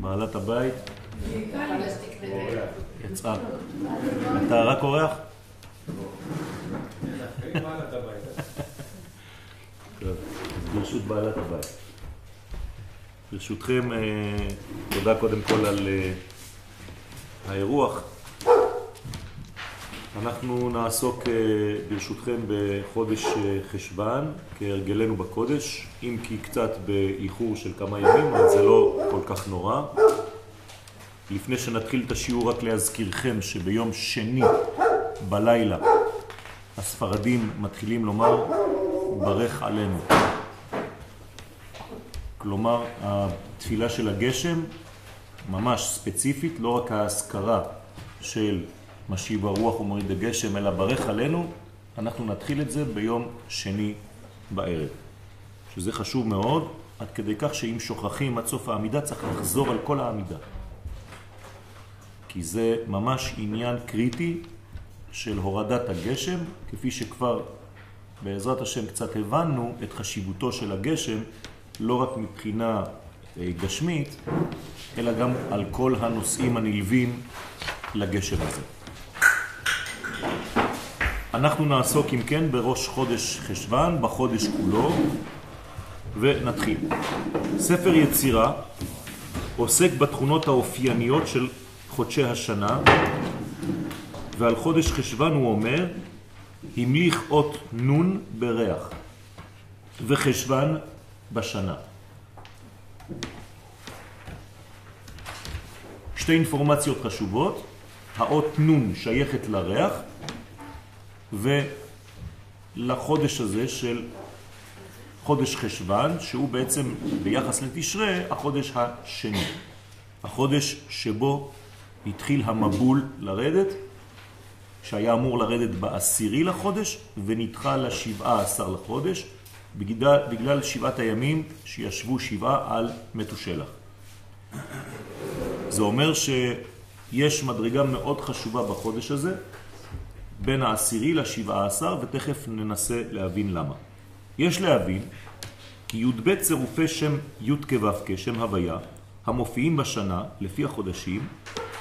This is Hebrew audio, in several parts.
בעלת הבית יצאה. אתה רק אורח? ברשות בעלת הבית. ברשותכם, אה, תודה קודם כל על אה, האירוח. אנחנו נעסוק אה, ברשותכם בחודש חשבן, כהרגלנו בקודש, אם כי קצת באיחור של כמה ימים, אבל זה לא כל כך נורא. לפני שנתחיל את השיעור רק להזכירכם שביום שני בלילה הספרדים מתחילים לומר ברך עלינו. כלומר, התפילה של הגשם ממש ספציפית, לא רק ההזכרה של משיב הרוח ומוריד הגשם, אלא ברך עלינו, אנחנו נתחיל את זה ביום שני בערב. שזה חשוב מאוד, עד כדי כך שאם שוכחים עד סוף העמידה צריך לחזור על כל העמידה. כי זה ממש עניין קריטי של הורדת הגשם, כפי שכבר בעזרת השם קצת הבנו את חשיבותו של הגשם, לא רק מבחינה אה, גשמית, אלא גם על כל הנושאים הנלווים לגשם הזה. אנחנו נעסוק אם כן בראש חודש חשבן, בחודש כולו, ונתחיל. ספר יצירה עוסק בתכונות האופייניות של חודשי השנה, ועל חודש חשבן הוא אומר, המליך אות נון בריח, וחשבן בשנה. שתי אינפורמציות חשובות, האות נון שייכת לריח ולחודש הזה של חודש חשבן, שהוא בעצם ביחס לתשרה החודש השני. החודש שבו התחיל המבול לרדת, שהיה אמור לרדת בעשירי לחודש ונדחה לשבעה עשר לחודש, בגלל, בגלל שבעת הימים שישבו שבעה על מתושלח. זה אומר שיש מדרגה מאוד חשובה בחודש הזה, בין העשירי לשבעה עשר, ותכף ננסה להבין למה. יש להבין כי י"ב צירופי שם י' כו' כשם הוויה, המופיעים בשנה, לפי החודשים,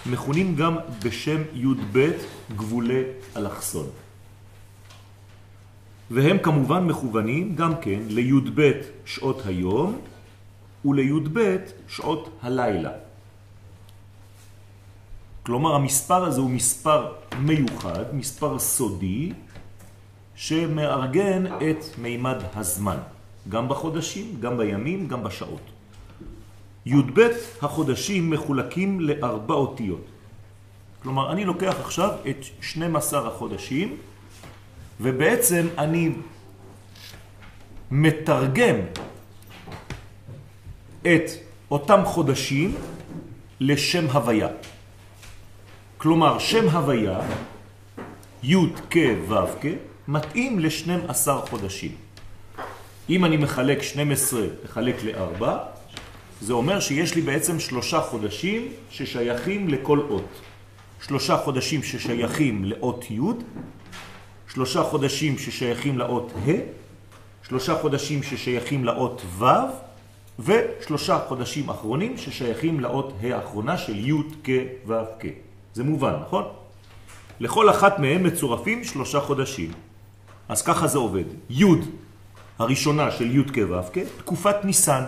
מכונים גם בשם י"ב גבולי אלכסון. והם כמובן מכוונים גם כן לי"ב שעות היום ולי"ב שעות הלילה. כלומר, המספר הזה הוא מספר מיוחד, מספר סודי, שמארגן את מימד הזמן, גם בחודשים, גם בימים, גם בשעות. י"ב החודשים מחולקים לארבע אותיות. כלומר, אני לוקח עכשיו את 12 החודשים, ובעצם אני מתרגם את אותם חודשים לשם הוויה. כלומר, שם הוויה, י' כ' ו' כ', מתאים ל-12 חודשים. אם אני מחלק 12, מחלק ל-4, זה אומר שיש לי בעצם שלושה חודשים ששייכים לכל אות. שלושה חודשים ששייכים לאות י', שלושה חודשים ששייכים לאות ה', שלושה חודשים ששייכים לאות ו', ושלושה חודשים אחרונים ששייכים לאות ה' האחרונה של י' כ' ו' כ'. זה מובן, נכון? לכל אחת מהם מצורפים שלושה חודשים. אז ככה זה עובד. י' הראשונה של י' כ' ו' כ', תקופת ניסן.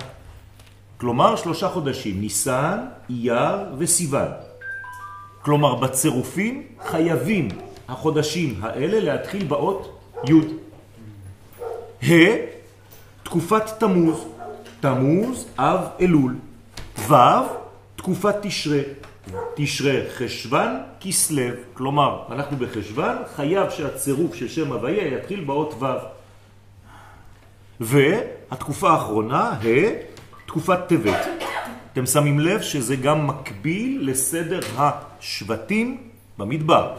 כלומר שלושה חודשים, ניסן, אייר וסיוון. כלומר בצירופים חייבים החודשים האלה להתחיל באות י'. ה', תקופת תמוז, תמוז, אב, אלול. ו', תקופת תשרה, תשרה חשבן, כסלב. כלומר, אנחנו בחשבן, חייב שהצירוף של שם הוויה יתחיל באות ו'. והתקופה האחרונה, ה', תקופת טבת. אתם שמים לב שזה גם מקביל לסדר השבטים במדבר,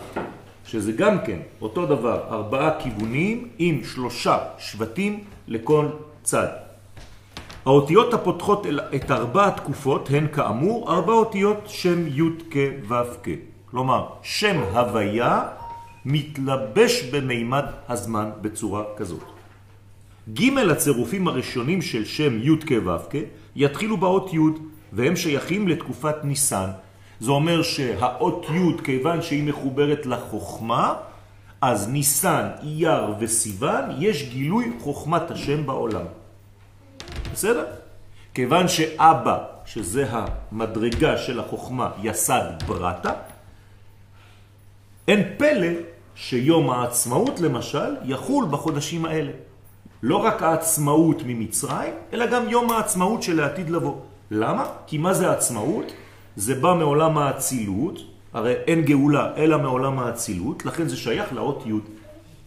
שזה גם כן אותו דבר, ארבעה כיוונים עם שלושה שבטים לכל צד. האותיות הפותחות את ארבע התקופות הן כאמור ארבע אותיות שם י' כ' ו' כ'. כלומר, שם הוויה מתלבש במימד הזמן בצורה כזאת. ג' הצירופים הראשונים של שם י' כ' ו' כ' יתחילו באות י' והם שייכים לתקופת ניסן. זה אומר שהאות י' כיוון שהיא מחוברת לחוכמה, אז ניסן, אייר וסיוון, יש גילוי חוכמת השם בעולם. בסדר? כיוון שאבא, שזה המדרגה של החוכמה, יסד ברטה, אין פלא שיום העצמאות למשל יחול בחודשים האלה. לא רק העצמאות ממצרים, אלא גם יום העצמאות של העתיד לבוא. למה? כי מה זה עצמאות? זה בא מעולם האצילות, הרי אין גאולה אלא מעולם האצילות, לכן זה שייך לאות י'.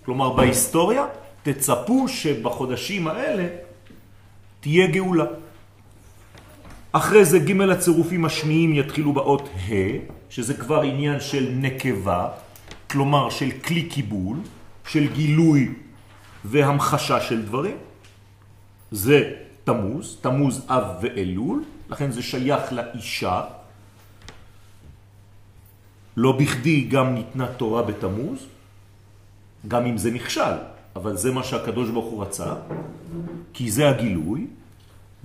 כלומר, בהיסטוריה תצפו שבחודשים האלה תהיה גאולה. אחרי זה ג' הצירופים השניים יתחילו באות ה', שזה כבר עניין של נקבה, כלומר של כלי קיבול, של גילוי והמחשה של דברים. זה תמוז, תמוז אב ואלול, לכן זה שייך לאישה. לא בכדי גם ניתנה תורה בתמוז, גם אם זה נכשל, אבל זה מה שהקדוש ברוך הוא רצה, כי זה הגילוי.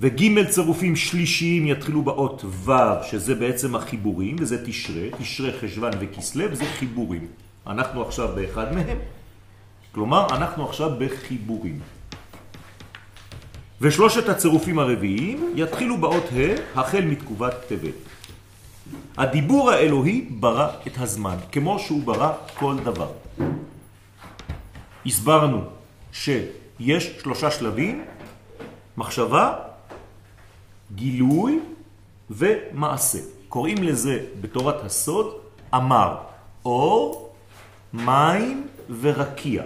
וג' צירופים שלישיים יתחילו באות ו', שזה בעצם החיבורים, וזה תשרה, תשרה חשבן וכסלב, זה חיבורים. אנחנו עכשיו באחד מהם, כלומר אנחנו עכשיו בחיבורים. ושלושת הצירופים הרביעיים יתחילו באות ה' החל מתקובת טבת. הדיבור האלוהי ברא את הזמן, כמו שהוא ברא כל דבר. הסברנו שיש שלושה שלבים, מחשבה, גילוי ומעשה. קוראים לזה בתורת הסוד אמר, אור, מים ורקיע.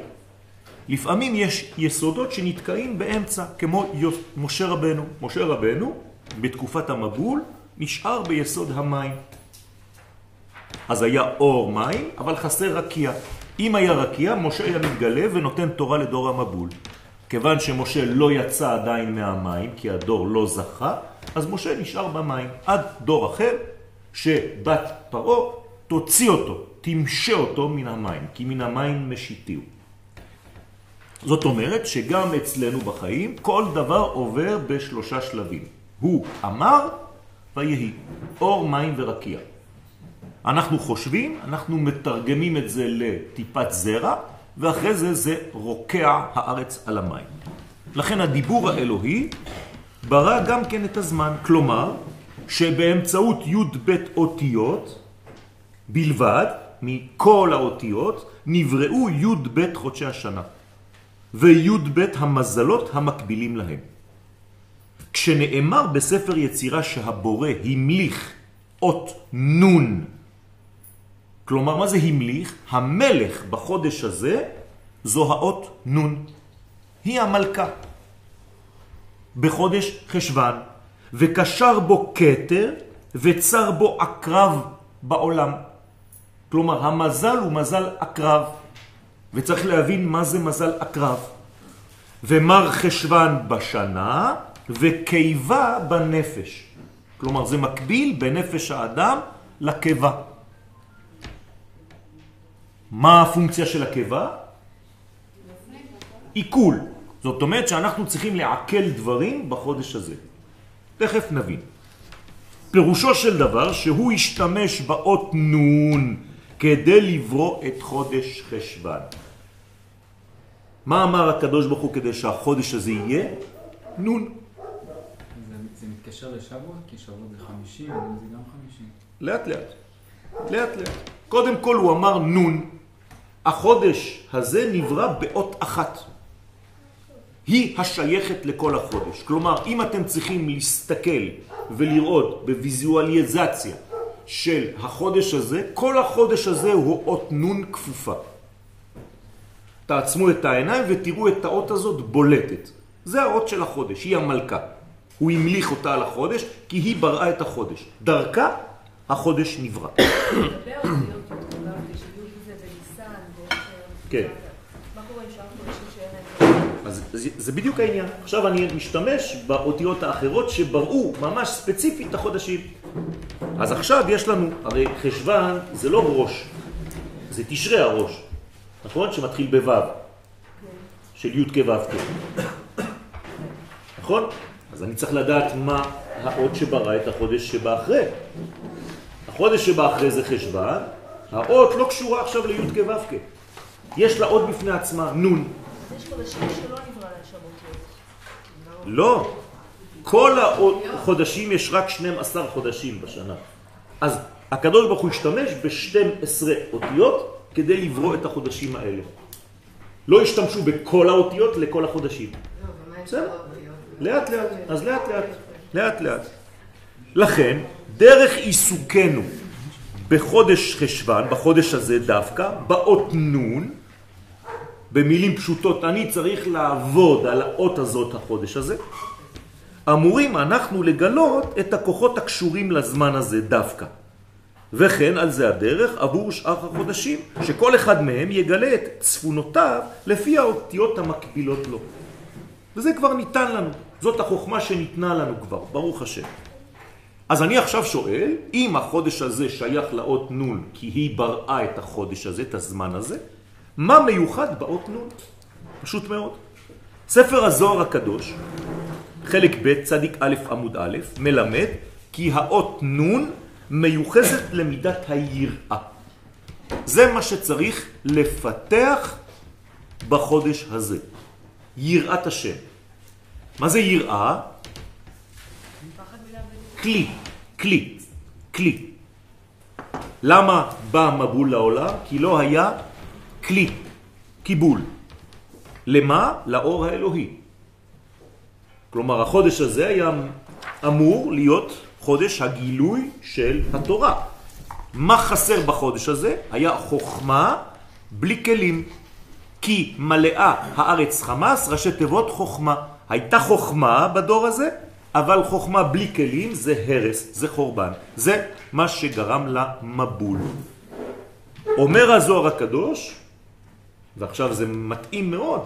לפעמים יש יסודות שנתקעים באמצע, כמו משה רבנו. משה רבנו, בתקופת המבול, נשאר ביסוד המים. אז היה אור מים, אבל חסר רקיע. אם היה רקיע, משה היה מתגלה ונותן תורה לדור המבול. כיוון שמשה לא יצא עדיין מהמים, כי הדור לא זכה, אז משה נשאר במים עד דור אחר, שבת פרעה תוציא אותו, תמשה אותו מן המים, כי מן המים משיתיו. זאת אומרת שגם אצלנו בחיים כל דבר עובר בשלושה שלבים. הוא אמר ויהי, אור, מים ורקיע. אנחנו חושבים, אנחנו מתרגמים את זה לטיפת זרע, ואחרי זה זה רוקע הארץ על המים. לכן הדיבור האלוהי ברא גם כן את הזמן, כלומר שבאמצעות י' ב' אותיות בלבד, מכל האותיות, נבראו י' ב' חודשי השנה וי' ב' המזלות המקבילים להם. כשנאמר בספר יצירה שהבורא המליך אות נון, כלומר מה זה המליך? המלך בחודש הזה זו האות נון, היא המלכה. בחודש חשבן, וקשר בו קטר וצר בו עקרב בעולם. כלומר, המזל הוא מזל עקרב, וצריך להבין מה זה מזל עקרב. ומר חשבן בשנה וקיבה בנפש. כלומר, זה מקביל בנפש האדם לקיבה. מה הפונקציה של הקיבה? עיכול. זאת אומרת שאנחנו צריכים לעכל דברים בחודש הזה. תכף נבין. פירושו של דבר שהוא ישתמש באות נון כדי לברוא את חודש חשבן. מה אמר הקדוש ברוך הוא כדי שהחודש הזה יהיה? נון. זה, זה מתקשר לשבוע? כי שבוע זה חמישים, אבל זה גם חמישים. לאט לאט. לאט לאט. קודם כל הוא אמר נון. החודש הזה נברא באות אחת. היא השייכת לכל החודש. כלומר, אם אתם צריכים להסתכל ולראות בוויזואליזציה של החודש הזה, כל החודש הזה הוא אות נון כפופה. תעצמו את העיניים ותראו את האות הזאת בולטת. זה האות של החודש, היא המלכה. הוא המליך אותה על החודש כי היא בראה את החודש. דרכה החודש נברא. כן. אז זה, זה בדיוק העניין. עכשיו אני משתמש באותיות האחרות שבראו ממש ספציפית את החודשים. אז עכשיו יש לנו, הרי חשבן זה לא ראש, זה תשרי הראש, נכון? שמתחיל בו' של י' כו' כ'. נכון? אז אני צריך לדעת מה האות שברא את החודש שבאחרי. החודש שבאחרי זה חשבן, האות לא קשורה עכשיו לי' כו' יש לה אות בפני עצמה, נון. יש חודשים שלא נברא להם שם אותיות. לא. כל החודשים יש רק 12 חודשים בשנה. אז הקדוש ברוך הוא השתמש ב-12 אותיות כדי לברוא את החודשים האלה. לא השתמשו בכל האותיות לכל החודשים. בסדר? לאט לאט, אז לאט לאט, לאט לאט. לכן, דרך עיסוקנו בחודש חשבן, בחודש הזה דווקא, באות נון, במילים פשוטות, אני צריך לעבוד על האות הזאת החודש הזה, אמורים אנחנו לגלות את הכוחות הקשורים לזמן הזה דווקא. וכן על זה הדרך עבור שאר החודשים, שכל אחד מהם יגלה את צפונותיו לפי האותיות המקבילות לו. וזה כבר ניתן לנו, זאת החוכמה שניתנה לנו כבר, ברוך השם. אז אני עכשיו שואל, אם החודש הזה שייך לאות נון, כי היא בראה את החודש הזה, את הזמן הזה, מה מיוחד באות נון? פשוט מאוד. ספר הזוהר הקדוש, חלק ב' צדיק א' עמוד א', מלמד כי האות נון מיוחסת למידת היראה. זה מה שצריך לפתח בחודש הזה. יראת השם. מה זה יראה? כלי, כלי, כלי. למה בא מבול לעולם? כי לא היה כלי, קיבול. למה? לאור האלוהי. כלומר, החודש הזה היה אמור להיות חודש הגילוי של התורה. מה חסר בחודש הזה? היה חוכמה בלי כלים. כי מלאה הארץ חמאס, ראשי תיבות חוכמה. הייתה חוכמה בדור הזה, אבל חוכמה בלי כלים זה הרס, זה חורבן. זה מה שגרם למבול. אומר הזוהר הקדוש, ועכשיו זה מתאים מאוד,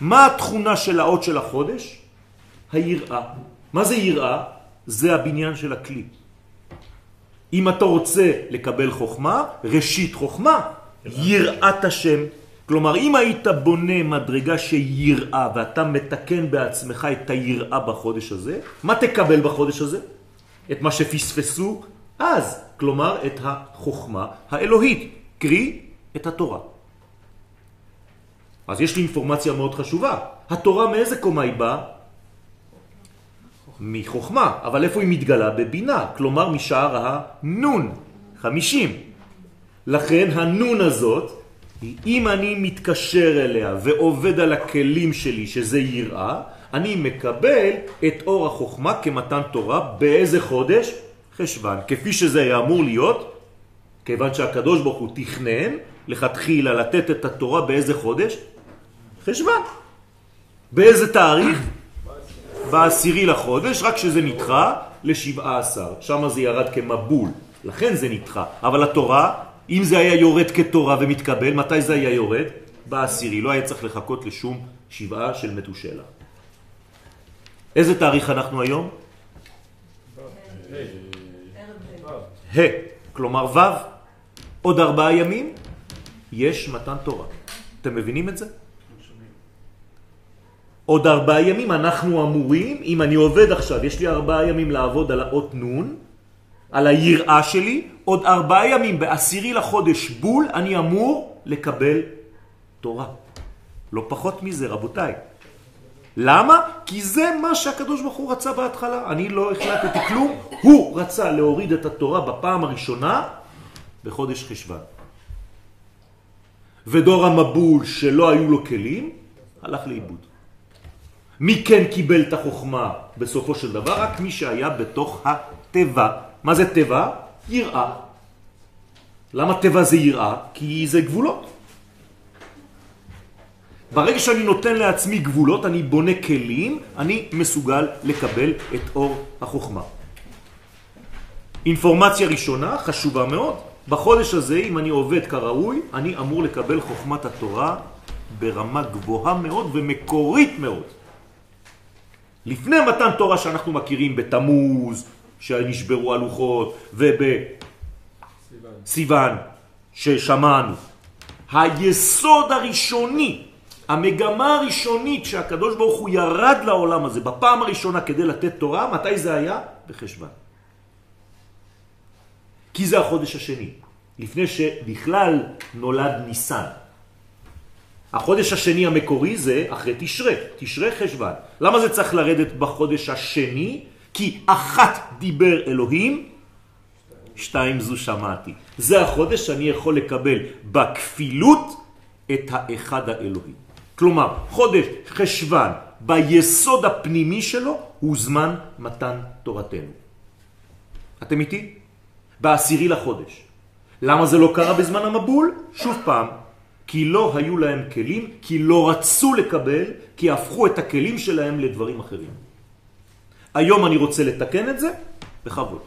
מה התכונה של האות של החודש? היראה. מה זה יראה? זה הבניין של הכלי. אם אתה רוצה לקבל חוכמה, ראשית חוכמה, יראת השם. כלומר, אם היית בונה מדרגה שיראה ואתה מתקן בעצמך את היראה בחודש הזה, מה תקבל בחודש הזה? את מה שפספסו אז, כלומר את החוכמה האלוהית, קרי את התורה. אז יש לי אינפורמציה מאוד חשובה. התורה מאיזה קומה היא באה? מחוכמה, אבל איפה היא מתגלה? בבינה, כלומר משער הנון, חמישים. לכן הנון הזאת, אם אני מתקשר אליה ועובד על הכלים שלי, שזה יראה, אני מקבל את אור החוכמה כמתן תורה באיזה חודש? חשבן. כפי שזה היה אמור להיות, כיוון שהקדוש ברוך הוא תכנן לכתחילה לתת את התורה באיזה חודש? חשבן. באיזה תאריך? בעשירי לחודש, רק שזה נדחה לשבעה עשר. שם זה ירד כמבול, לכן זה נדחה. אבל התורה, אם זה היה יורד כתורה ומתקבל, מתי זה היה יורד? בעשירי. לא היה צריך לחכות לשום שבעה של מתושלה. איזה תאריך אנחנו היום? ה', כלומר ו', עוד ארבעה ימים יש מתן תורה. אתם מבינים את זה? עוד ארבעה ימים אנחנו אמורים, אם אני עובד עכשיו, יש לי ארבעה ימים לעבוד על האות נון, על היראה שלי, עוד ארבעה ימים בעשירי לחודש בול, אני אמור לקבל תורה. לא פחות מזה, רבותיי. למה? כי זה מה שהקדוש ברוך הוא רצה בהתחלה. אני לא החלטתי כלום, הוא רצה להוריד את התורה בפעם הראשונה בחודש חשבן. ודור המבול שלא היו לו כלים, הלך לאיבוד. מי כן קיבל את החוכמה בסופו של דבר? רק מי שהיה בתוך הטבע. מה זה טבע? יראה. למה טבע זה יראה? כי זה גבולות. ברגע שאני נותן לעצמי גבולות, אני בונה כלים, אני מסוגל לקבל את אור החוכמה. אינפורמציה ראשונה, חשובה מאוד. בחודש הזה, אם אני עובד כראוי, אני אמור לקבל חוכמת התורה ברמה גבוהה מאוד ומקורית מאוד. לפני מתן תורה שאנחנו מכירים בתמוז, שנשברו הלוחות, ובסיוון, ששמענו. היסוד הראשוני המגמה הראשונית שהקדוש ברוך הוא ירד לעולם הזה בפעם הראשונה כדי לתת תורה, מתי זה היה? בחשבן. כי זה החודש השני, לפני שבכלל נולד ניסן. החודש השני המקורי זה אחרי תשרה, תשרה חשבן. למה זה צריך לרדת בחודש השני? כי אחת דיבר אלוהים, שתיים זו שמעתי. זה החודש שאני יכול לקבל בכפילות את האחד האלוהי. כלומר, חודש חשבן ביסוד הפנימי שלו הוא זמן מתן תורתנו. אתם איתי? בעשירי לחודש. למה זה לא קרה בזמן המבול? שוב פעם, כי לא היו להם כלים, כי לא רצו לקבל, כי הפכו את הכלים שלהם לדברים אחרים. היום אני רוצה לתקן את זה, בכבוד.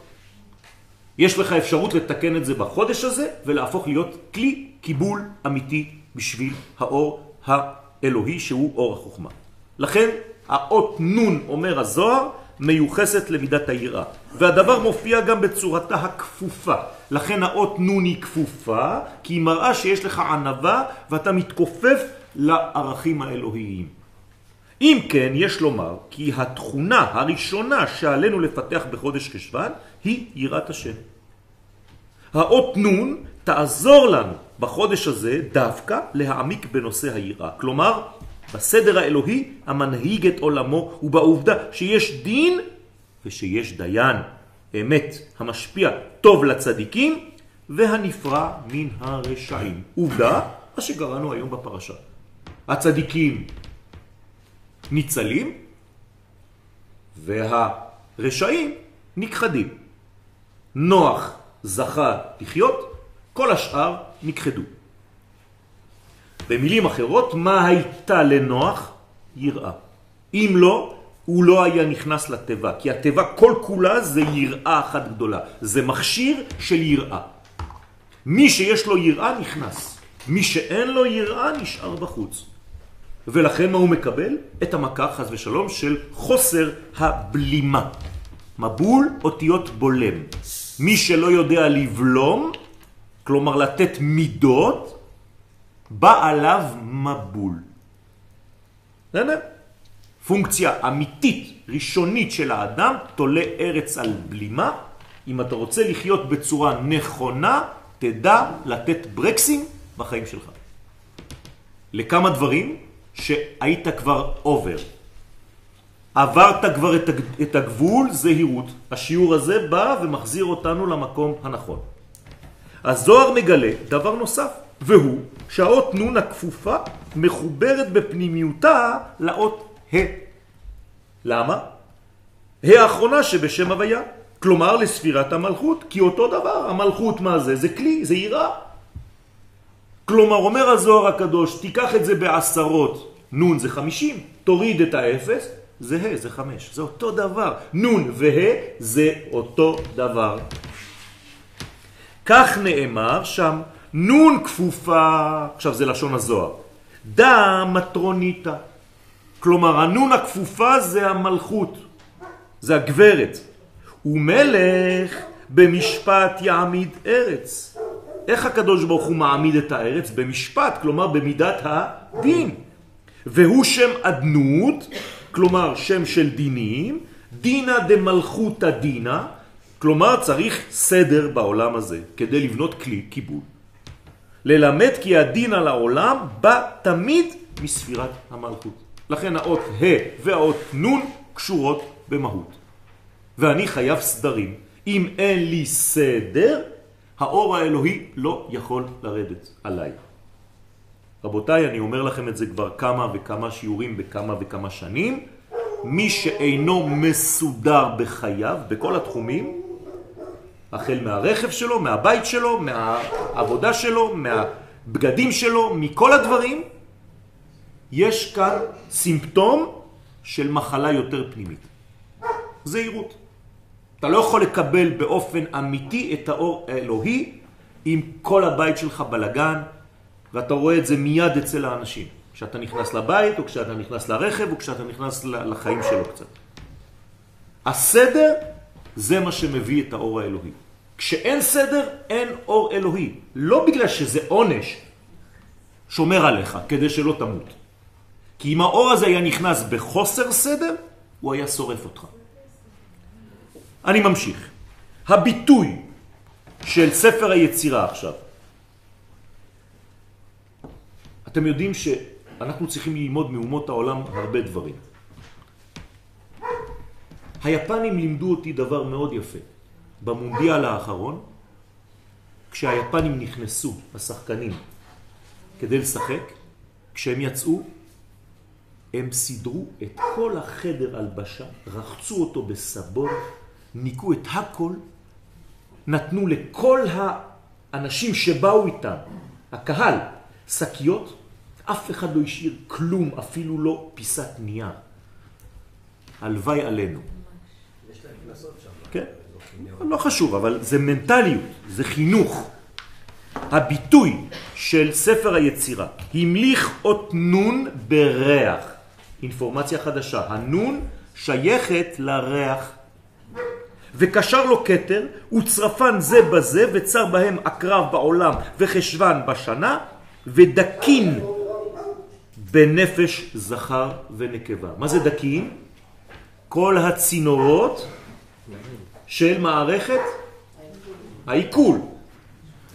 יש לך אפשרות לתקן את זה בחודש הזה ולהפוך להיות כלי קיבול אמיתי בשביל האור האלוהי שהוא אור החוכמה. לכן האות נון אומר הזוהר מיוחסת למידת היראה. והדבר מופיע גם בצורתה הכפופה. לכן האות נון היא כפופה, כי היא מראה שיש לך ענבה ואתה מתכופף לערכים האלוהיים. אם כן, יש לומר כי התכונה הראשונה שעלינו לפתח בחודש חשבן היא יראת השם. האות נון תעזור לנו בחודש הזה דווקא להעמיק בנושא היראה. כלומר, בסדר האלוהי המנהיג את עולמו ובעובדה שיש דין ושיש דיין, אמת המשפיע טוב לצדיקים והנפרע מן הרשעים. עובדה, מה שקראנו היום בפרשה. הצדיקים ניצלים והרשעים נכחדים. נוח זכה לחיות, כל השאר נכחדו. במילים אחרות, מה הייתה לנוח? יראה. אם לא, הוא לא היה נכנס לטבע, כי הטבע כל כולה זה יראה אחת גדולה. זה מכשיר של יראה. מי שיש לו יראה נכנס. מי שאין לו יראה נשאר בחוץ. ולכן מה הוא מקבל? את המכה חז ושלום של חוסר הבלימה. מבול אותיות בולם. מי שלא יודע לבלום, כלומר לתת מידות, בא עליו מבול. בסדר? פונקציה אמיתית, ראשונית של האדם, תולה ארץ על בלימה. אם אתה רוצה לחיות בצורה נכונה, תדע לתת ברקסים בחיים שלך. לכמה דברים שהיית כבר עובר. עברת כבר את הגבול, זהירות. השיעור הזה בא ומחזיר אותנו למקום הנכון. הזוהר מגלה דבר נוסף, והוא שהאות נון הכפופה מחוברת בפנימיותה לאות ה'. למה? האחרונה שבשם הוויה, כלומר לספירת המלכות, כי אותו דבר, המלכות מה זה? זה כלי, זה יראה. כלומר, אומר הזוהר הקדוש, תיקח את זה בעשרות, נון זה חמישים, תוריד את האפס, זה ה', זה חמש, זה אותו דבר. נון וה' זה אותו דבר. כך נאמר שם, נון כפופה, עכשיו זה לשון הזוהר, דה מטרוניתה. כלומר, הנון הכפופה זה המלכות, זה הגברת. ומלך במשפט יעמיד ארץ. איך הקדוש ברוך הוא מעמיד את הארץ? במשפט, כלומר במידת הדין. והוא שם אדנות, כלומר שם של דינים, דינה דמלכות הדינה, כלומר צריך סדר בעולם הזה כדי לבנות כלי קיבול. ללמד כי הדין על העולם בא תמיד מספירת המלכות. לכן האות ה' והאות נ' קשורות במהות. ואני חייב סדרים. אם אין לי סדר, האור האלוהי לא יכול לרדת עליי. רבותיי, אני אומר לכם את זה כבר כמה וכמה שיעורים בכמה וכמה שנים. מי שאינו מסודר בחייו, בכל התחומים, החל מהרכב שלו, מהבית שלו, מהעבודה שלו, מהבגדים שלו, מכל הדברים, יש כאן סימפטום של מחלה יותר פנימית. זהירות. אתה לא יכול לקבל באופן אמיתי את האור האלוהי אם כל הבית שלך בלגן, ואתה רואה את זה מיד אצל האנשים. כשאתה נכנס לבית, או כשאתה נכנס לרכב, או כשאתה נכנס לחיים שלו קצת. הסדר זה מה שמביא את האור האלוהי. כשאין סדר, אין אור אלוהי. לא בגלל שזה עונש שומר עליך, כדי שלא תמות. כי אם האור הזה היה נכנס בחוסר סדר, הוא היה שורף אותך. אני ממשיך. הביטוי של ספר היצירה עכשיו. אתם יודעים שאנחנו צריכים ללמוד מאומות העולם הרבה דברים. היפנים לימדו אותי דבר מאוד יפה. במונדיאל האחרון, כשהיפנים נכנסו, השחקנים, כדי לשחק, כשהם יצאו, הם סידרו את כל החדר הלבשה, רחצו אותו בסבון, ניקו את הכל, נתנו לכל האנשים שבאו איתם, הקהל, שקיות, אף אחד לא השאיר כלום, אפילו לא פיסת נייר. הלוואי עלינו. יש להם קנסות שם. כן, לא חשוב, אבל זה מנטליות, זה חינוך. הביטוי של ספר היצירה, המליך אות נון בריח. אינפורמציה חדשה. הנון שייכת לריח. וקשר לו כתר, וצרפן זה בזה, וצר בהם הקרב בעולם, וחשוון בשנה, ודקין בנפש זכר ונקבה. מה זה דקין? כל הצינורות של מערכת העיכול.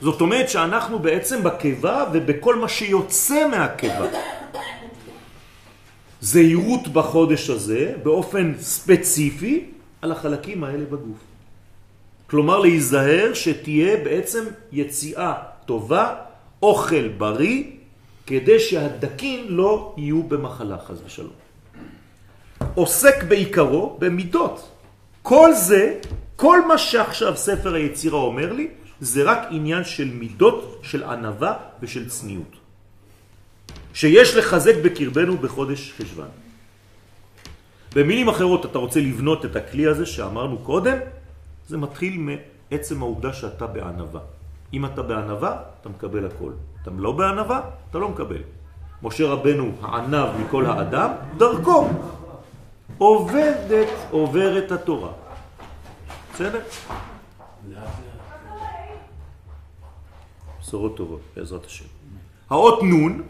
זאת אומרת שאנחנו בעצם בקיבה ובכל מה שיוצא מהקיבה. זהירות בחודש הזה באופן ספציפי על החלקים האלה בגוף. כלומר להיזהר שתהיה בעצם יציאה טובה, אוכל בריא, כדי שהדקים לא יהיו במחלה חז ושלום. עוסק בעיקרו במידות. כל זה, כל מה שעכשיו ספר היצירה אומר לי, זה רק עניין של מידות, של ענבה ושל צניעות. שיש לחזק בקרבנו בחודש חשבן. במילים אחרות, אתה רוצה לבנות את הכלי הזה שאמרנו קודם, זה מתחיל מעצם העובדה שאתה בענבה. אם אתה בענבה, אתה מקבל הכל. אתה לא בענבה, אתה לא מקבל. משה רבנו הענב מכל האדם, דרכו עובדת, עוברת התורה. בסדר? בשורות טובות, בעזרת השם. האות נון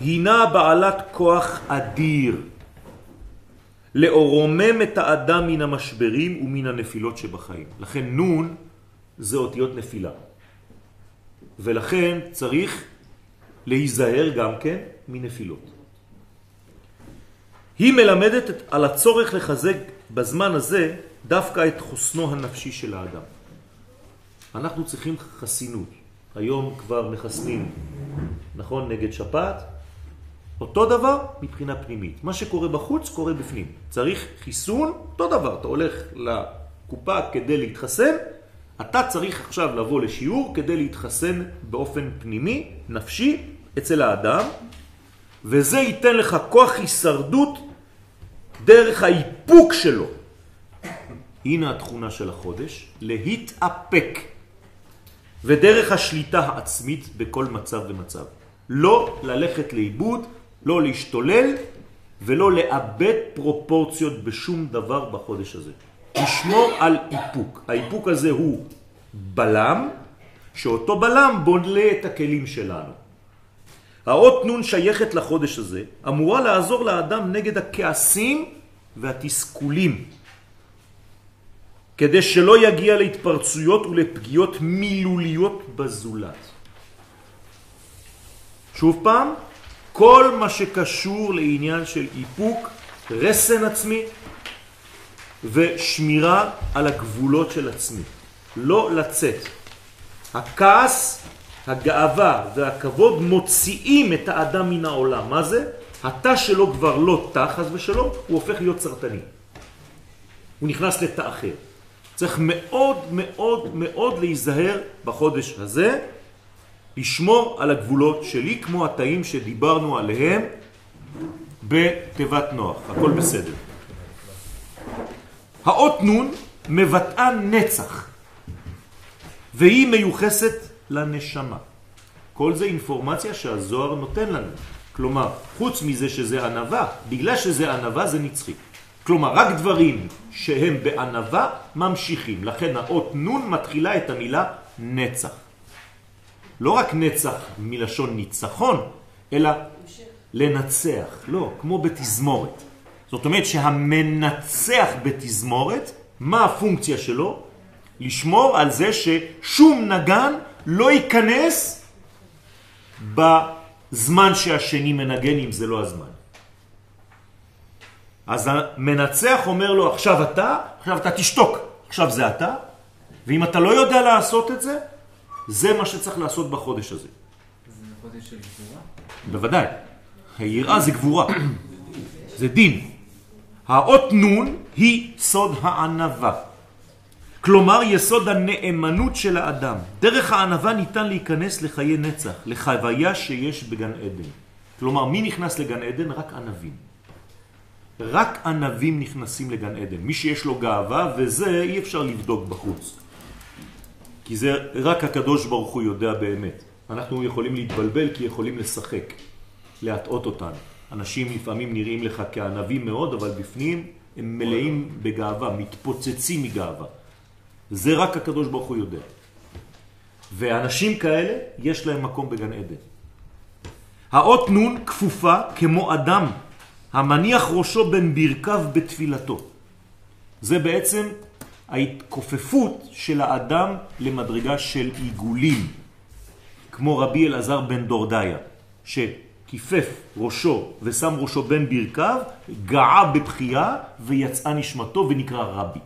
הינה בעלת כוח אדיר לאורומם את האדם מן המשברים ומן הנפילות שבחיים. לכן נון זה אותיות נפילה. ולכן צריך להיזהר גם כן מנפילות. היא מלמדת על הצורך לחזק בזמן הזה דווקא את חוסנו הנפשי של האדם. אנחנו צריכים חסינות. היום כבר מחסנים, נכון, נגד שפעת, אותו דבר מבחינה פנימית. מה שקורה בחוץ קורה בפנים. צריך חיסון, אותו דבר. אתה הולך לקופה כדי להתחסן, אתה צריך עכשיו לבוא לשיעור כדי להתחסן באופן פנימי, נפשי, אצל האדם, וזה ייתן לך כוח הישרדות דרך האיפוק שלו. הנה התכונה של החודש, להתאפק, ודרך השליטה העצמית בכל מצב ומצב. לא ללכת לאיבוד, לא להשתולל ולא לאבד פרופורציות בשום דבר בחודש הזה. לשמור על איפוק. האיפוק הזה הוא בלם, שאותו בלם בונה את הכלים שלנו. האות נון שייכת לחודש הזה, אמורה לעזור לאדם נגד הכעסים והתסכולים, כדי שלא יגיע להתפרצויות ולפגיעות מילוליות בזולת. שוב פעם, כל מה שקשור לעניין של איפוק, רסן עצמי ושמירה על הגבולות של עצמי. לא לצאת. הכעס, הגאווה והכבוד מוציאים את האדם מן העולם. מה זה? התא שלו כבר לא תא, חס ושלום, הוא הופך להיות סרטני. הוא נכנס לתא אחר. צריך מאוד מאוד מאוד להיזהר בחודש הזה לשמור על הגבולות שלי כמו התאים שדיברנו עליהם בתיבת נוח, הכל בסדר. האות נון מבטאה נצח והיא מיוחסת לנשמה. כל זה אינפורמציה שהזוהר נותן לנו. כלומר, חוץ מזה שזה ענבה, בגלל שזה ענבה זה נצחי. כלומר, רק דברים שהם בענבה ממשיכים. לכן האות נון מתחילה את המילה נצח. לא רק נצח מלשון ניצחון, אלא לנצח, לא, כמו בתזמורת. זאת אומרת שהמנצח בתזמורת, מה הפונקציה שלו? לשמור על זה ששום נגן לא ייכנס בזמן שהשני מנגן אם זה לא הזמן. אז המנצח אומר לו עכשיו אתה, עכשיו אתה תשתוק, עכשיו זה אתה, ואם אתה לא יודע לעשות את זה, זה מה שצריך לעשות בחודש הזה. זה חודש של גבורה? בוודאי. היראה זה גבורה, זה דין. האות נון היא סוד הענבה. כלומר, יסוד הנאמנות של האדם. דרך הענבה ניתן להיכנס לחיי נצח, לחוויה שיש בגן עדן. כלומר, מי נכנס לגן עדן? רק ענבים. רק ענבים נכנסים לגן עדן. מי שיש לו גאווה, וזה אי אפשר לבדוק בחוץ. כי זה רק הקדוש ברוך הוא יודע באמת. אנחנו יכולים להתבלבל כי יכולים לשחק, להטעות אותנו. אנשים לפעמים נראים לך כענבים מאוד, אבל בפנים הם מלאים בגאווה, מתפוצצים מגאווה. זה רק הקדוש ברוך הוא יודע. ואנשים כאלה, יש להם מקום בגן עדן. האות נון כפופה כמו אדם המניח ראשו בין ברכיו בתפילתו. זה בעצם ההתכופפות של האדם למדרגה של עיגולים, כמו רבי אלעזר בן דורדיה, שכיפף ראשו ושם ראשו בין ברכיו, גאה בבחייה ויצאה נשמתו ונקרא רבי.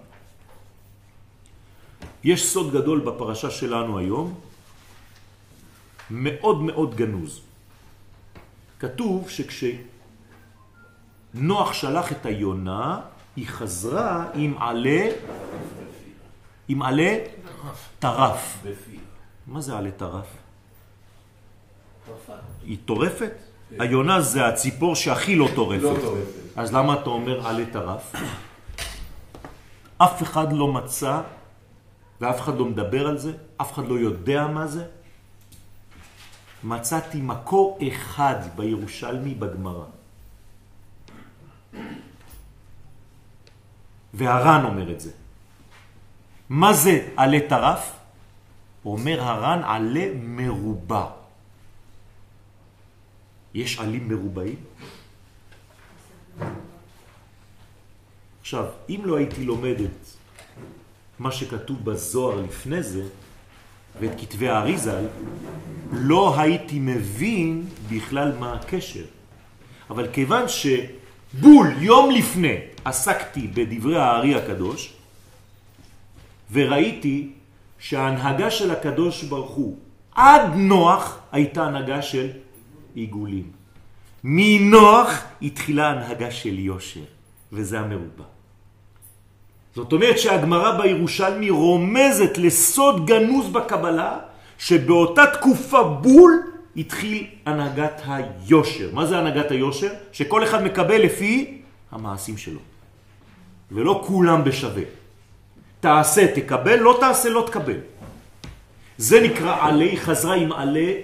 יש סוד גדול בפרשה שלנו היום, מאוד מאוד גנוז. כתוב שכש... נוח שלח את היונה, היא חזרה עם עלה, עם עלה טרף. מה זה עלה טרף? היא טורפת? היונה זה הציפור שהכי לא טורפת. אז למה אתה אומר עלה טרף? אף אחד לא מצא ואף אחד לא מדבר על זה, אף אחד לא יודע מה זה. מצאתי מקור אחד בירושלמי בגמרא. והר"ן אומר את זה. מה זה עלה טרף? אומר הר"ן עלה מרובע. יש עלים מרובעים? עכשיו, אם לא הייתי לומד את מה שכתוב בזוהר לפני זה, ואת כתבי האריזל, לא הייתי מבין בכלל מה הקשר. אבל כיוון ש... בול יום לפני עסקתי בדברי הארי הקדוש וראיתי שההנהגה של הקדוש ברוך הוא עד נוח הייתה הנהגה של עיגולים. מנוח התחילה הנהגה של יושר, וזה המרובע. זאת אומרת שהגמרא בירושלמי רומזת לסוד גנוז בקבלה, שבאותה תקופה בול התחיל הנהגת היושר. מה זה הנהגת היושר? שכל אחד מקבל לפי המעשים שלו. ולא כולם בשווה. תעשה, תקבל, לא תעשה, לא תקבל. זה נקרא עלי, חזרה עם עלי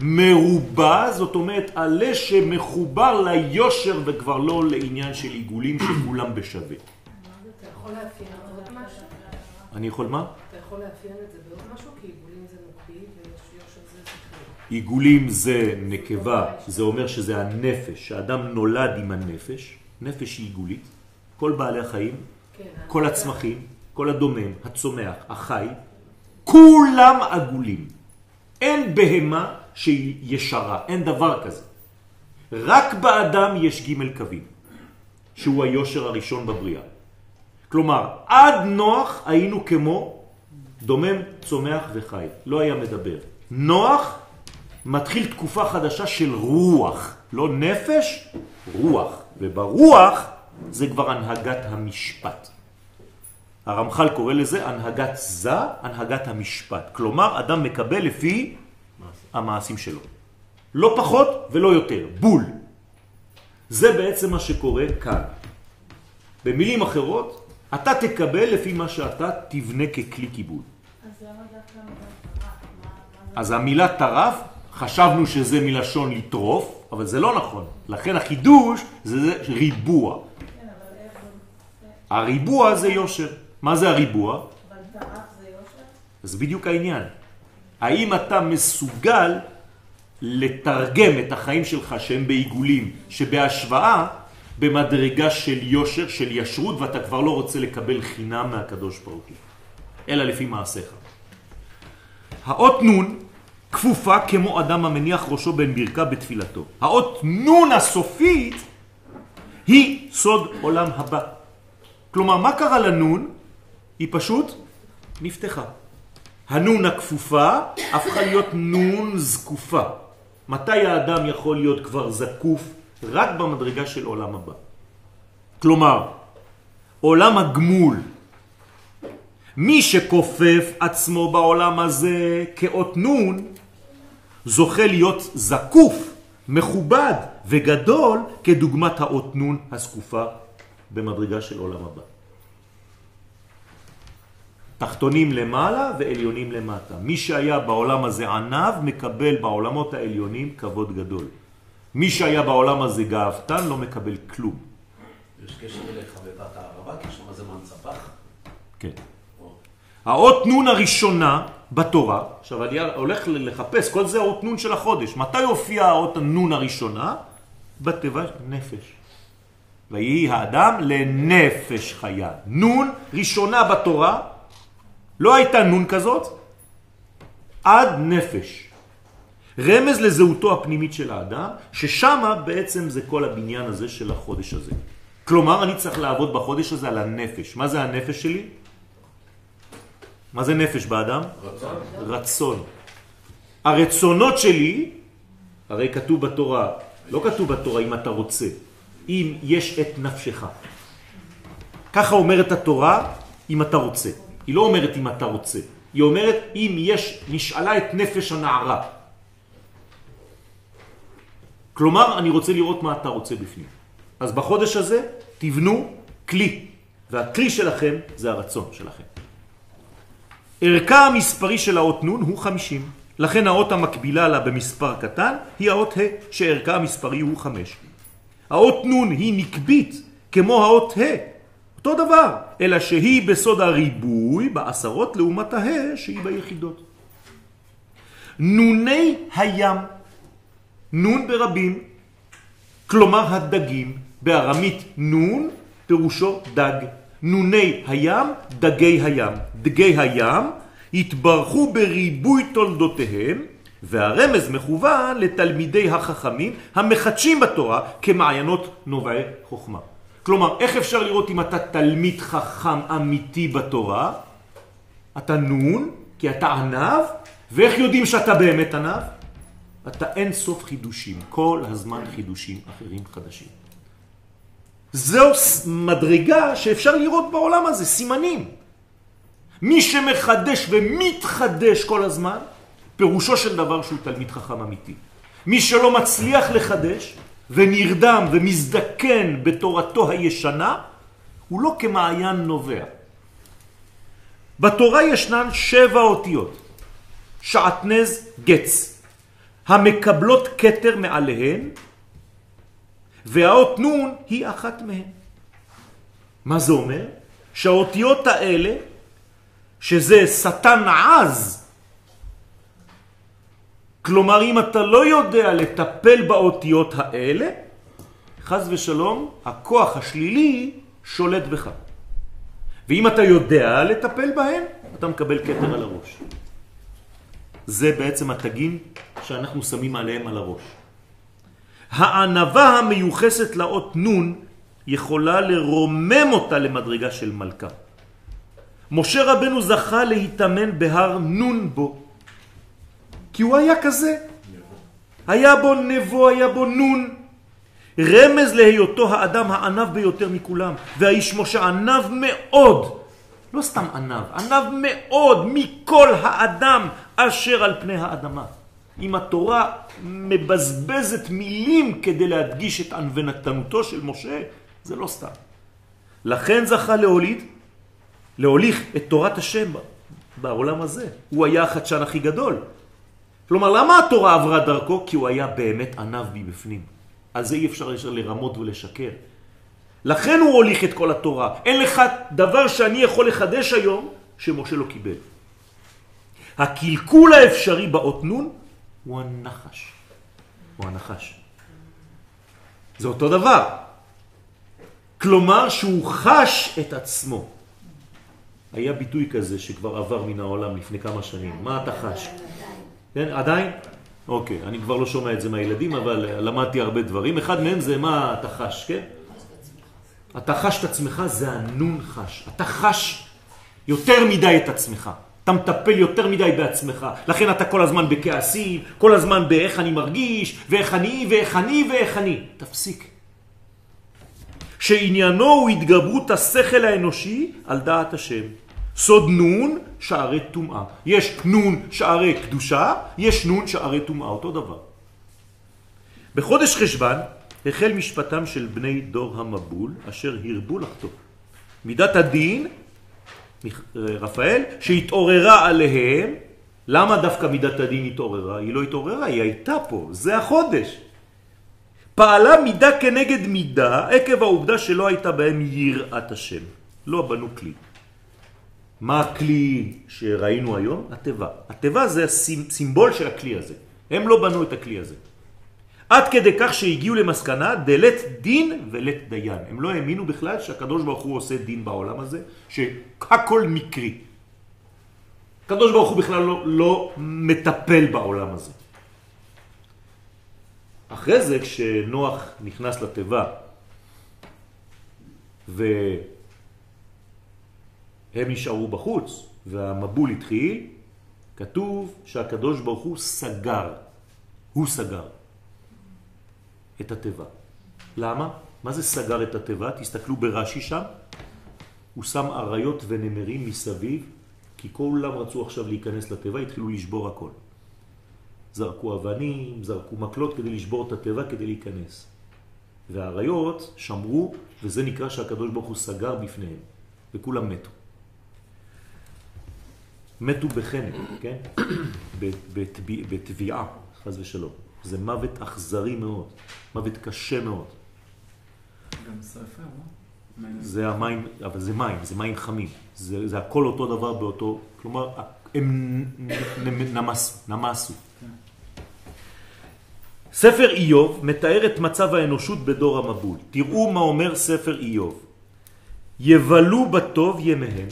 מרובע, זאת אומרת עלי שמחובר ליושר וכבר לא לעניין של עיגולים שכולם בשווה. אתה יכול לאפיין את זה? אני יכול מה? אתה יכול לאפיין את זה בעוד משהו? כי עיגולים זה נוקבי ויושר זה זכרי. עיגולים זה נקבה, זה אומר שזה הנפש, האדם נולד עם הנפש, נפש היא עיגולית, כל בעלי החיים, כן, כל הצמחים, כל הדומם, הצומח, החי, כולם עגולים. אין בהמה שהיא ישרה, אין דבר כזה. רק באדם יש ג' קווים, שהוא היושר הראשון בבריאה. כלומר, עד נוח היינו כמו דומם, צומח וחי. לא היה מדבר. נוח מתחיל תקופה חדשה של רוח, לא נפש, רוח. וברוח זה כבר הנהגת המשפט. הרמח"ל קורא לזה הנהגת זה, הנהגת המשפט. כלומר, אדם מקבל לפי המעשים שלו. לא פחות ולא יותר, בול. זה בעצם מה שקורה כאן. במילים אחרות, אתה תקבל לפי מה שאתה תבנה ככלי קיבול. אז למה דווקא אז המילה טרף, חשבנו שזה מלשון לטרוף, אבל זה לא נכון. לכן החידוש זה, זה ריבוע. הריבוע זה יושר. מה זה הריבוע? אז בדיוק העניין. האם אתה מסוגל לתרגם את החיים שלך שהם בעיגולים, שבהשוואה במדרגה של יושר, של ישרות, ואתה כבר לא רוצה לקבל חינם מהקדוש ברוך הוא, אלא לפי מעשיך. האות נון כפופה כמו אדם המניח ראשו בין ברכה בתפילתו. האות נון הסופית היא סוד עולם הבא. כלומר, מה קרה לנון? היא פשוט נפתחה. הנון הכפופה הפכה להיות נון זקופה. מתי האדם יכול להיות כבר זקוף? רק במדרגה של עולם הבא. כלומר, עולם הגמול, מי שכופף עצמו בעולם הזה כאות נון, זוכה להיות זקוף, מכובד וגדול כדוגמת האות נון הזקופה במדרגה של עולם הבא. תחתונים למעלה ועליונים למטה. מי שהיה בעולם הזה ענב מקבל בעולמות העליונים כבוד גדול. מי שהיה בעולם הזה גאוותן לא מקבל כלום. יש קשר אליך בבת הערבה, כי שם זה מנצפח. כן. האות נון הראשונה בתורה, עכשיו אני הולך לחפש, כל זה האות נון של החודש. מתי הופיע האות הנון הראשונה? בתיבה נפש. ויהי האדם לנפש חיה. נון ראשונה בתורה, לא הייתה נון כזאת, עד נפש. רמז לזהותו הפנימית של האדם, ששם בעצם זה כל הבניין הזה של החודש הזה. כלומר, אני צריך לעבוד בחודש הזה על הנפש. מה זה הנפש שלי? מה זה נפש באדם? רצון. רצון. הרצונות שלי, הרי כתוב בתורה, לא כתוב בתורה אם אתה רוצה, אם יש את נפשך. ככה אומרת התורה אם אתה רוצה. היא לא אומרת אם אתה רוצה, היא אומרת אם יש, נשאלה את נפש הנערה. כלומר, אני רוצה לראות מה אתה רוצה בפנים. אז בחודש הזה תבנו כלי, והכלי שלכם זה הרצון שלכם. ערכה המספרי של האות נון הוא 50. לכן האות המקבילה לה במספר קטן היא האות ה' שערכה המספרי הוא 5. האות נון היא נקבית כמו האות ה', אותו דבר, אלא שהיא בסוד הריבוי בעשרות לעומת הה שהיא ביחידות. נוני הים, נון ברבים, כלומר הדגים, בארמית נון פירושו דג. נוני הים, דגי הים. דגי הים התברכו בריבוי תולדותיהם, והרמז מכוון לתלמידי החכמים המחדשים בתורה כמעיינות נובעי חוכמה. כלומר, איך אפשר לראות אם אתה תלמיד חכם אמיתי בתורה? אתה נון, כי אתה ענב, ואיך יודעים שאתה באמת ענב? אתה אין סוף חידושים, כל הזמן חידושים אחרים חדשים. זו מדרגה שאפשר לראות בעולם הזה, סימנים. מי שמחדש ומתחדש כל הזמן, פירושו של דבר שהוא תלמיד חכם אמיתי. מי שלא מצליח לחדש ונרדם ומזדקן בתורתו הישנה, הוא לא כמעיין נובע. בתורה ישנן שבע אותיות, שעטנז גץ, המקבלות קטר מעליהן, והאות נון היא אחת מהן. מה זה אומר? שהאותיות האלה, שזה שטן עז, כלומר אם אתה לא יודע לטפל באותיות האלה, חז ושלום, הכוח השלילי שולט בך. ואם אתה יודע לטפל בהן, אתה מקבל קטר על הראש. זה בעצם התגים שאנחנו שמים עליהם על הראש. הענבה המיוחסת לאות נון יכולה לרומם אותה למדרגה של מלכה. משה רבנו זכה להתאמן בהר נון בו, כי הוא היה כזה. היה בו נבו, היה בו נון. רמז להיותו האדם הענב ביותר מכולם. והאיש משה ענב מאוד, לא סתם ענב, ענב מאוד מכל האדם אשר על פני האדמה. אם התורה מבזבזת מילים כדי להדגיש את ענוונתנותו של משה, זה לא סתם. לכן זכה להוליד, להוליך את תורת השם בעולם הזה. הוא היה החדשן הכי גדול. כלומר, למה התורה עברה דרכו? כי הוא היה באמת ענב מבפנים. על זה אי אפשר לרמות ולשקר. לכן הוא הוליך את כל התורה. אין לך דבר שאני יכול לחדש היום שמשה לא קיבל. הקלקול האפשרי באות נון הוא הנחש. או הנחש. זה אותו דבר. כלומר שהוא חש את עצמו. היה ביטוי כזה שכבר עבר מן העולם לפני כמה שנים. מה אתה חש? כן, עדיין? אוקיי, אני כבר לא שומע את זה מהילדים, אבל למדתי הרבה דברים. אחד מהם זה מה אתה חש, כן? אתה חש את עצמך, זה הנון חש. אתה חש יותר מדי את עצמך. אתה מטפל יותר מדי בעצמך. לכן אתה כל הזמן בכעסים, כל הזמן באיך אני מרגיש, ואיך אני, ואיך אני, ואיך אני. תפסיק. שעניינו הוא התגברות השכל האנושי על דעת השם. סוד נון שערי טומאה. יש נון שערי קדושה, יש נון שערי טומאה, אותו דבר. בחודש חשבן החל משפטם של בני דור המבול אשר הרבו לחטוא. מידת הדין, רפאל, שהתעוררה עליהם, למה דווקא מידת הדין התעוררה? היא לא התעוררה, היא הייתה פה, זה החודש. פעלה מידה כנגד מידה עקב העובדה שלא הייתה בהם יראת השם. לא בנו כלי. מה הכלי שראינו היום? הטבע. הטבע זה הסימבול של הכלי הזה. הם לא בנו את הכלי הזה. עד כדי כך שהגיעו למסקנה דלת דין ולת דיין. הם לא האמינו בכלל שהקדוש ברוך הוא עושה דין בעולם הזה, שהכל מקרי. הקדוש ברוך הוא בכלל לא, לא מטפל בעולם הזה. אחרי זה, כשנוח נכנס לתיבה והם נשארו בחוץ והמבול התחיל, כתוב שהקדוש ברוך הוא סגר, הוא סגר את התיבה. למה? מה זה סגר את התיבה? תסתכלו ברש"י שם, הוא שם אריות ונמרים מסביב, כי כולם רצו עכשיו להיכנס לתיבה, התחילו לשבור הכל. זרקו אבנים, זרקו מקלות כדי לשבור את הטבע כדי להיכנס. והאריות שמרו, וזה נקרא שהקדוש ברוך הוא סגר בפניהם, וכולם מתו. מתו בחנק, כן? בתביעה, חז ושלום. זה מוות אכזרי מאוד, מוות קשה מאוד. גם שרפה, לא? זה המים, אבל זה מים, זה מים חמים. זה, זה הכל אותו דבר באותו, כלומר, הם נמסו, נמסו. ספר איוב מתאר את מצב האנושות בדור המבול. תראו מה אומר ספר איוב. יבלו בטוב ימיהם,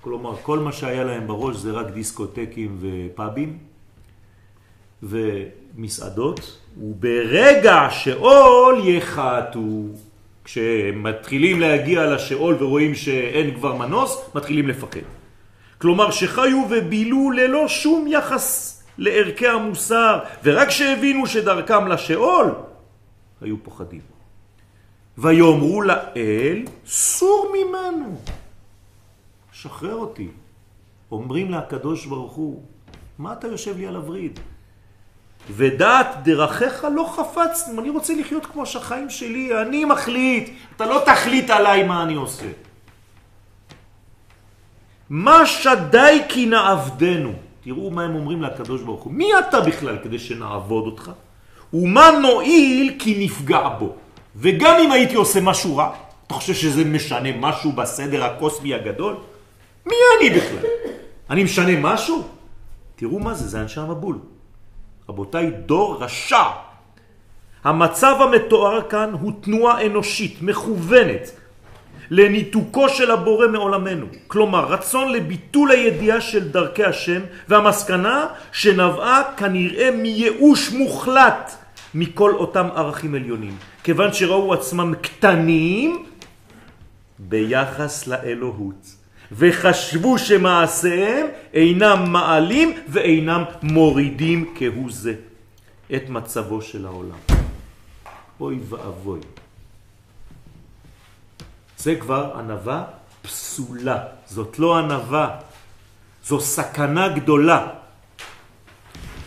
כלומר כל מה שהיה להם בראש זה רק דיסקוטקים ופאבים ומסעדות, וברגע שאול יחתו, כשהם מתחילים להגיע לשאול ורואים שאין כבר מנוס, מתחילים לפחד. כלומר שחיו ובילו ללא שום יחס לערכי המוסר, ורק שהבינו שדרכם לשאול, היו פוחדים. ויאמרו לאל, סור ממנו, שחרר אותי. אומרים לקדוש ברוך הוא, מה אתה יושב לי על הווריד? ודעת דרכיך לא חפץ, אני רוצה לחיות כמו שהחיים שלי, אני מחליט, אתה לא תחליט עליי מה אני עושה. מה שדי כי נעבדנו? תראו מה הם אומרים לקדוש ברוך הוא. מי אתה בכלל כדי שנעבוד אותך? ומה נועיל כי נפגע בו? וגם אם הייתי עושה משהו רע, אתה חושב שזה משנה משהו בסדר הקוסמי הגדול? מי אני בכלל? אני משנה משהו? תראו מה זה, זה אנשי המבול. רבותיי, דור רשע. המצב המתואר כאן הוא תנועה אנושית, מכוונת, לניתוקו של הבורא מעולמנו. כלומר, רצון לביטול הידיעה של דרכי השם, והמסקנה שנבעה כנראה מייאוש מוחלט מכל אותם ערכים עליונים. כיוון שראו עצמם קטנים ביחס לאלוהות. וחשבו שמעשיהם אינם מעלים ואינם מורידים כהוא זה את מצבו של העולם. אוי ואבוי. זה כבר ענבה פסולה. זאת לא ענבה, זו סכנה גדולה.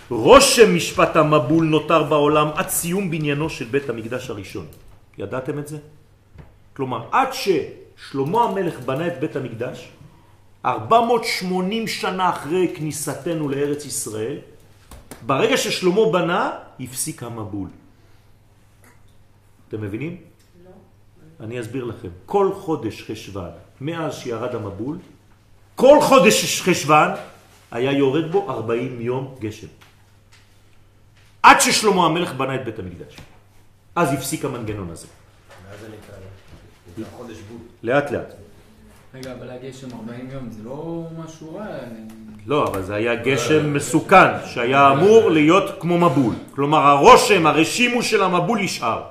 רושם משפט המבול נותר בעולם עד סיום בניינו של בית המקדש הראשון. ידעתם את זה? כלומר, עד ששלמה המלך בנה את בית המקדש, 480 שנה אחרי כניסתנו לארץ ישראל, ברגע ששלמה בנה, הפסיק המבול. אתם מבינים? אני אסביר לכם. כל חודש חשבן, מאז שירד המבול, כל חודש חשבן היה יורד בו 40 יום גשם. עד ששלמה המלך בנה את בית המקדש. אז הפסיק המנגנון הזה. ואז זה נקרא. לאט לאט. רגע, אבל הגשם 40 יום זה לא משהו רע. לא, אבל זה היה גשם מסוכן, שהיה אמור להיות כמו מבול. כלומר, הרושם, הרשימו של המבול נשאר.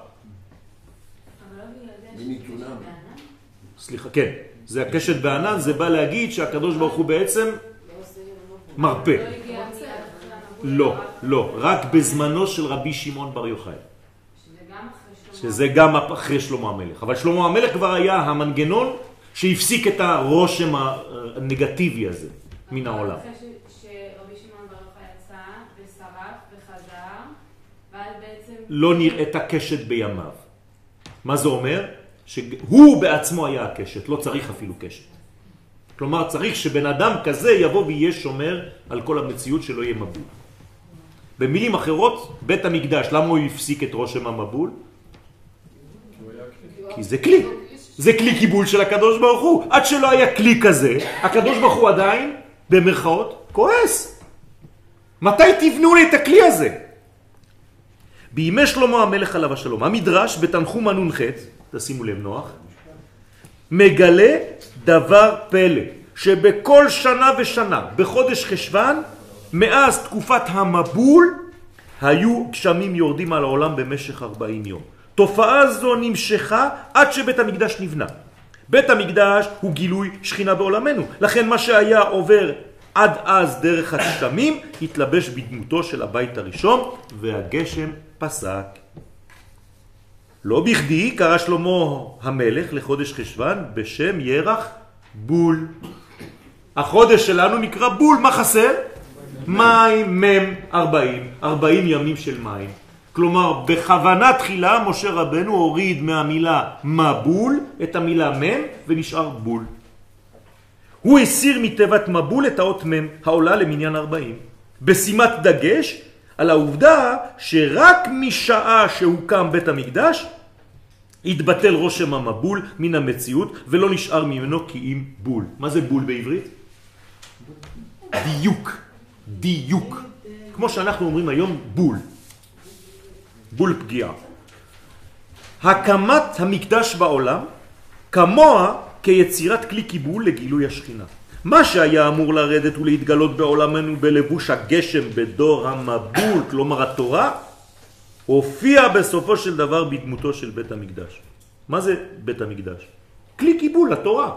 סליחה, כן. זה הקשת בענן, זה בא להגיד שהקדוש ברוך הוא בעצם מרפא. לא לא, רק- לא, רק בזמנו של רבי שמעון בר יוחאי, שזה גם אחרי שלמה. שזה גם אחרי שלמה המלך. אבל שלמה המלך כבר היה המנגנון שהפסיק את הרושם הנגטיבי הזה מן העולם. לא נראית הקשת בימיו. מה זה אומר? שהוא בעצמו היה הקשת, לא צריך אפילו קשת. כלומר, צריך שבן אדם כזה יבוא ויהיה שומר על כל המציאות שלא יהיה מבול. במילים אחרות, בית המקדש, למה הוא הפסיק את רושם המבול? כי זה כלי. זה כלי קיבול של הקדוש ברוך הוא. עד שלא היה כלי כזה, הקדוש ברוך הוא עדיין, במרכאות, כועס. מתי תבנו לי את הכלי הזה? בימי שלמה המלך עליו השלום, המדרש בתנחום הנ"ח, תשימו לב נוח, מגלה דבר פלא, שבכל שנה ושנה, בחודש חשוון, מאז תקופת המבול, היו גשמים יורדים על העולם במשך 40 יום. תופעה זו נמשכה עד שבית המקדש נבנה. בית המקדש הוא גילוי שכינה בעולמנו. לכן מה שהיה עובר עד אז דרך הגשמים, התלבש בדמותו של הבית הראשון, והגשם פסק. לא בכדי קרא שלמה המלך לחודש חשוון בשם ירח בול. החודש שלנו נקרא בול, מה חסר? מים, מם, 40, 40 ימים של מים. כלומר, בכוונה תחילה משה רבנו הוריד מהמילה מבול את המילה מם ונשאר בול. הוא הסיר מתיבת מבול את האות מם, העולה למניין 40, בשימת דגש על העובדה שרק משעה שהוקם בית המקדש התבטל רושם המבול מן המציאות ולא נשאר ממנו כי אם בול. מה זה בול בעברית? דיוק. דיוק. כמו שאנחנו אומרים היום בול. בול פגיעה. הקמת המקדש בעולם כמוה כיצירת כלי קיבול לגילוי השכינה. מה שהיה אמור לרדת ולהתגלות בעולמנו בלבוש הגשם בדור המבול, כלומר התורה, הופיע בסופו של דבר בדמותו של בית המקדש. מה זה בית המקדש? כלי קיבול לתורה.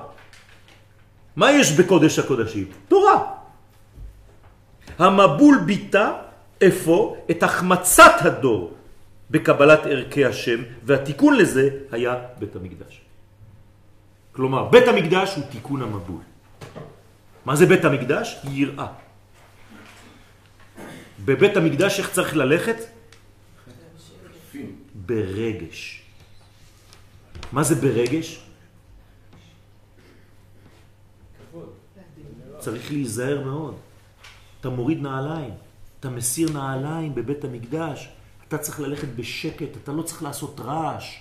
מה יש בקודש הקודשים? תורה. המבול ביטא אפוא את החמצת הדור בקבלת ערכי השם, והתיקון לזה היה בית המקדש. כלומר, בית המקדש הוא תיקון המבול. מה זה בית המקדש? יראה. בבית המקדש איך צריך ללכת? ברגש. מה זה ברגש? צריך להיזהר מאוד. אתה מוריד נעליים, אתה מסיר נעליים בבית המקדש, אתה צריך ללכת בשקט, אתה לא צריך לעשות רעש.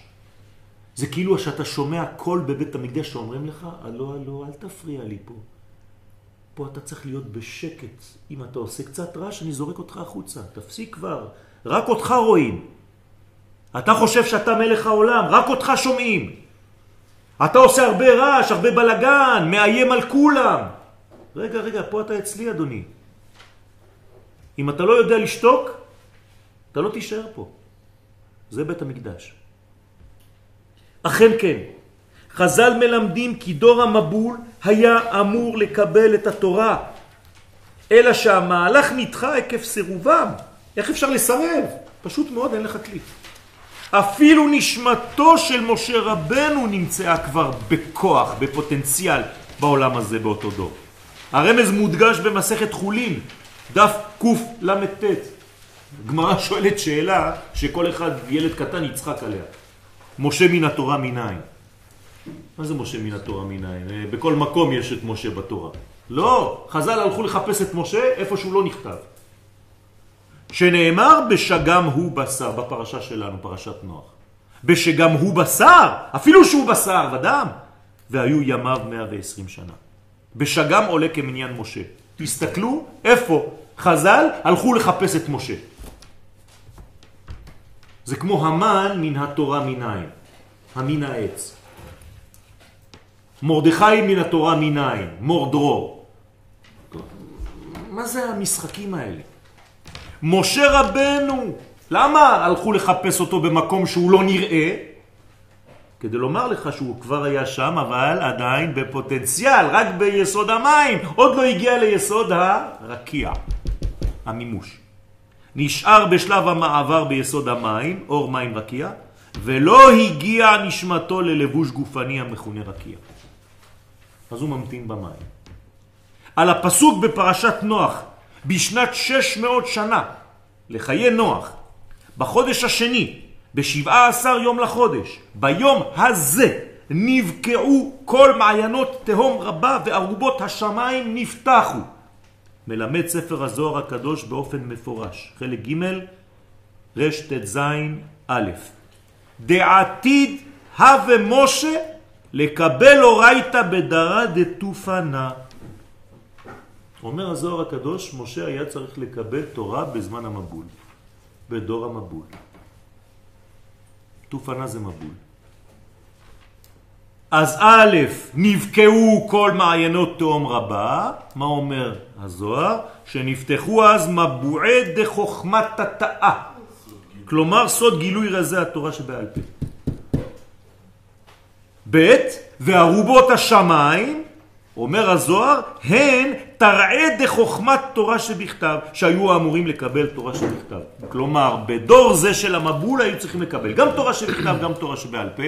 זה כאילו שאתה שומע קול בבית המקדש שאומרים לך, הלו, הלו, אל תפריע לי פה. פה אתה צריך להיות בשקט. אם אתה עושה קצת רעש, אני זורק אותך החוצה. תפסיק כבר. רק אותך רואים. אתה חושב שאתה מלך העולם, רק אותך שומעים. אתה עושה הרבה רעש, הרבה בלגן, מאיים על כולם. רגע, רגע, פה אתה אצלי, אדוני. אם אתה לא יודע לשתוק, אתה לא תישאר פה. זה בית המקדש. אכן כן, חז"ל מלמדים כי דור המבול היה אמור לקבל את התורה, אלא שהמהלך נדחה עקב סירובם. איך אפשר לסרב? פשוט מאוד, אין לך כלי. אפילו נשמתו של משה רבנו נמצאה כבר בכוח, בפוטנציאל, בעולם הזה באותו דור. הרמז מודגש במסכת חולין, דף קל"ט. גמרא שואלת שאלה שכל אחד, ילד קטן, יצחק עליה. משה מן התורה מנין? מה זה משה מן התורה מנין? אה, בכל מקום יש את משה בתורה. לא, חז"ל הלכו לחפש את משה איפה שהוא לא נכתב. שנאמר בשגם הוא בשר, בפרשה שלנו, פרשת נוח. בשגם הוא בשר, אפילו שהוא בשר ודם, והיו ימיו 120 שנה. בשגם עולה כמניין משה. תסתכלו איפה חז"ל הלכו לחפש את משה. זה כמו המן מן התורה מנין, המין העץ. מרדכי מן התורה מנין, מורדרו. מה זה המשחקים האלה? משה רבנו, למה הלכו לחפש אותו במקום שהוא לא נראה? כדי לומר לך שהוא כבר היה שם, אבל עדיין בפוטנציאל, רק ביסוד המים, עוד לא הגיע ליסוד הרקיע, המימוש. נשאר בשלב המעבר ביסוד המים, אור מים רקיע, ולא הגיע נשמתו ללבוש גופני המכונה רקיע. אז הוא ממתין במים. על הפסוק בפרשת נוח, בשנת 600 שנה, לחיי נוח, בחודש השני, בשבעה עשר יום לחודש, ביום הזה נבקעו כל מעיינות תהום רבה וארובות השמיים נפתחו. מלמד ספר הזוהר הקדוש באופן מפורש. חלק ג' רט"ז א' דעתיד הווה משה לקבל אורייתא בדרה דתופנה. אומר הזוהר הקדוש, משה היה צריך לקבל תורה בזמן המבול, בדור המבול. תופנה זה מבול. אז א', נבקעו כל מעיינות תאום רבה, מה אומר הזוהר? שנפתחו אז מבועי דחוכמת התאה, כלומר סוד גילוי רזי התורה שבעל פה. ב', וערובות השמיים, אומר הזוהר, הן תראה דחוכמת תורה שבכתב, שהיו אמורים לקבל תורה שבכתב. כלומר, בדור זה של המבול היו צריכים לקבל גם תורה שבכתב, גם תורה שבעל פה,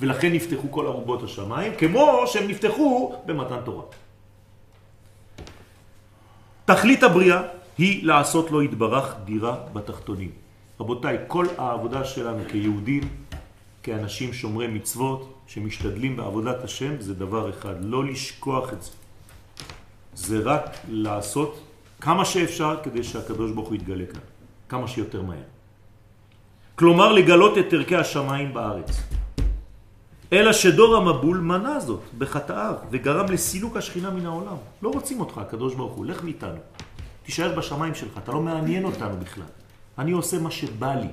ולכן נפתחו כל ערובות השמיים, כמו שהם נפתחו במתן תורה. תכלית הבריאה היא לעשות לו התברך דירה בתחתונים. רבותיי, כל העבודה שלנו כיהודים, כאנשים שומרי מצוות, שמשתדלים בעבודת השם, זה דבר אחד, לא לשכוח את זה. זה רק לעשות כמה שאפשר כדי שהקדוש ברוך הוא יתגלה כאן, כמה שיותר מהר. כלומר, לגלות את ערכי השמיים בארץ. אלא שדור המבול מנע זאת בחטאיו וגרם לסילוק השכינה מן העולם. לא רוצים אותך, הקדוש ברוך הוא, לך מאיתנו. תישאר בשמיים שלך, אתה לא מעניין אותנו בכלל. אני עושה מה שבא לי.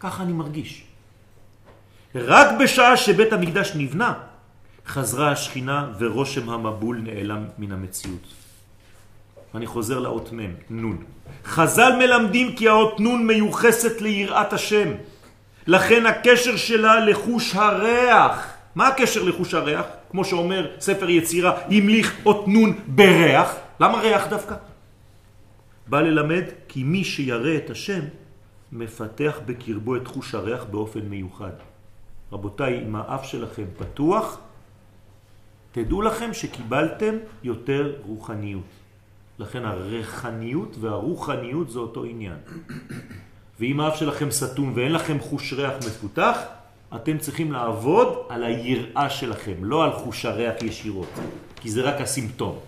ככה אני מרגיש. רק בשעה שבית המקדש נבנה, חזרה השכינה ורושם המבול נעלם מן המציאות. אני חוזר לאות מ', נון. חז"ל מלמדים כי האות נון מיוחסת ליראת השם. לכן הקשר שלה לחוש הריח. מה הקשר לחוש הריח? כמו שאומר ספר יצירה, המליך אות נון בריח. למה ריח דווקא? בא ללמד כי מי שירא את השם מפתח בקרבו את חוש הריח באופן מיוחד. רבותיי, אם האף שלכם פתוח, תדעו לכם שקיבלתם יותר רוחניות. לכן הרחניות והרוחניות זה אותו עניין. ואם האף שלכם סתום ואין לכם חוש ריח מפותח, אתם צריכים לעבוד על היראה שלכם, לא על חוש הריח ישירות, כי זה רק הסימפטום.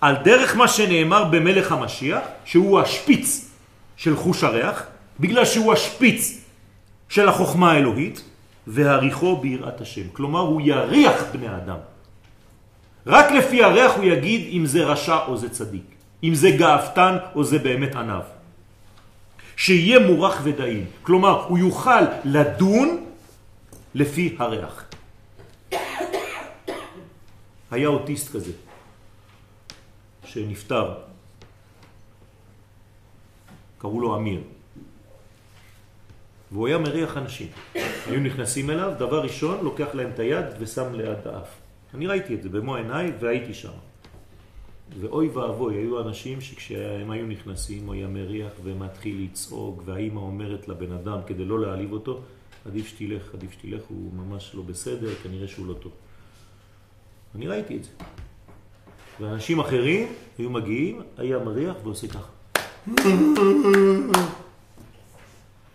על דרך מה שנאמר במלך המשיח, שהוא השפיץ של חוש הריח, בגלל שהוא השפיץ של החוכמה האלוהית, והריחו ביראת השם. כלומר, הוא יריח בני אדם. רק לפי הריח הוא יגיד אם זה רשע או זה צדיק, אם זה גאפתן או זה באמת ענב. שיהיה מורח ודאים. כלומר, הוא יוכל לדון לפי הריח. היה אוטיסט כזה, שנפטר, קראו לו אמיר. והוא היה מריח אנשים. היו נכנסים אליו, דבר ראשון, לוקח להם את היד ושם ליד האף. אני ראיתי את זה במו עיניי והייתי שם. ואוי ואבוי, היו אנשים שכשהם היו נכנסים, הוא היה מריח ומתחיל לצעוק, והאימא אומרת לבן אדם כדי לא להעליב אותו, עדיף שתלך, עדיף שתלך, הוא ממש לא בסדר, כנראה שהוא לא טוב. אני ראיתי את זה. ואנשים אחרים היו מגיעים, היה מריח ועושה ככה.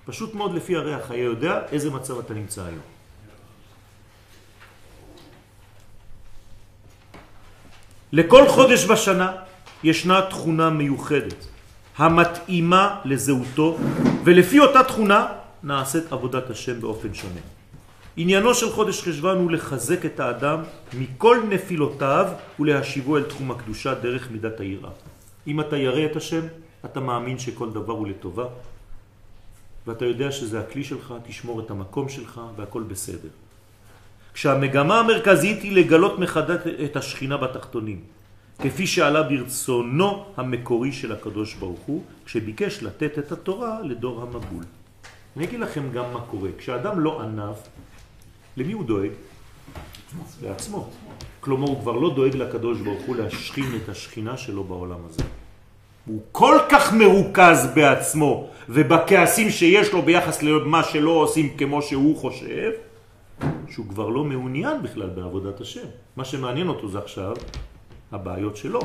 פשוט מאוד לפי הריח היה יודע איזה מצב אתה נמצא היום. לכל חודש בשנה ישנה תכונה מיוחדת המתאימה לזהותו, ולפי אותה תכונה נעשית עבודת השם באופן שונה. עניינו של חודש חשבן הוא לחזק את האדם מכל נפילותיו ולהשיבו אל תחום הקדושה דרך מידת היראה. אם אתה ירא את השם, אתה מאמין שכל דבר הוא לטובה, ואתה יודע שזה הכלי שלך, תשמור את המקום שלך והכל בסדר. כשהמגמה המרכזית היא לגלות מחדש את השכינה בתחתונים, כפי שעלה ברצונו המקורי של הקדוש ברוך הוא, כשביקש לתת את התורה לדור המבול. אני אגיד לכם גם מה קורה. כשאדם לא ענב, למי הוא דואג? לעצמו. כלומר, הוא כבר לא דואג לקדוש ברוך הוא להשכין את השכינה שלו בעולם הזה. הוא כל כך מרוכז בעצמו ובכעסים שיש לו ביחס למה שלא עושים כמו שהוא חושב, שהוא כבר לא מעוניין בכלל בעבודת השם. מה שמעניין אותו זה עכשיו הבעיות שלו,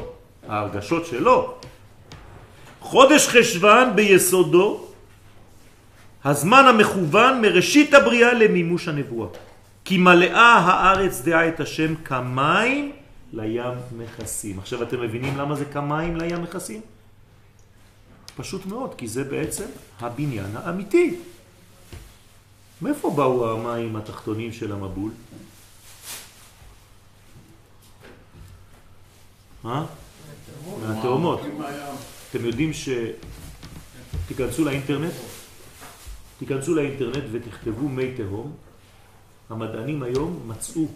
ההרגשות שלו. חודש חשבן ביסודו, הזמן המכוון מראשית הבריאה למימוש הנבואה. כי מלאה הארץ דעה את השם כמים לים מכסים. עכשיו אתם מבינים למה זה כמים לים מכסים? פשוט מאוד, כי זה בעצם הבניין האמיתי. מאיפה באו המים התחתונים של המבול? מה? מהתאומות. אתם יודעים ש... תיכנסו לאינטרנט, תיכנסו לאינטרנט ותכתבו מי תהום. המדענים היום מצאו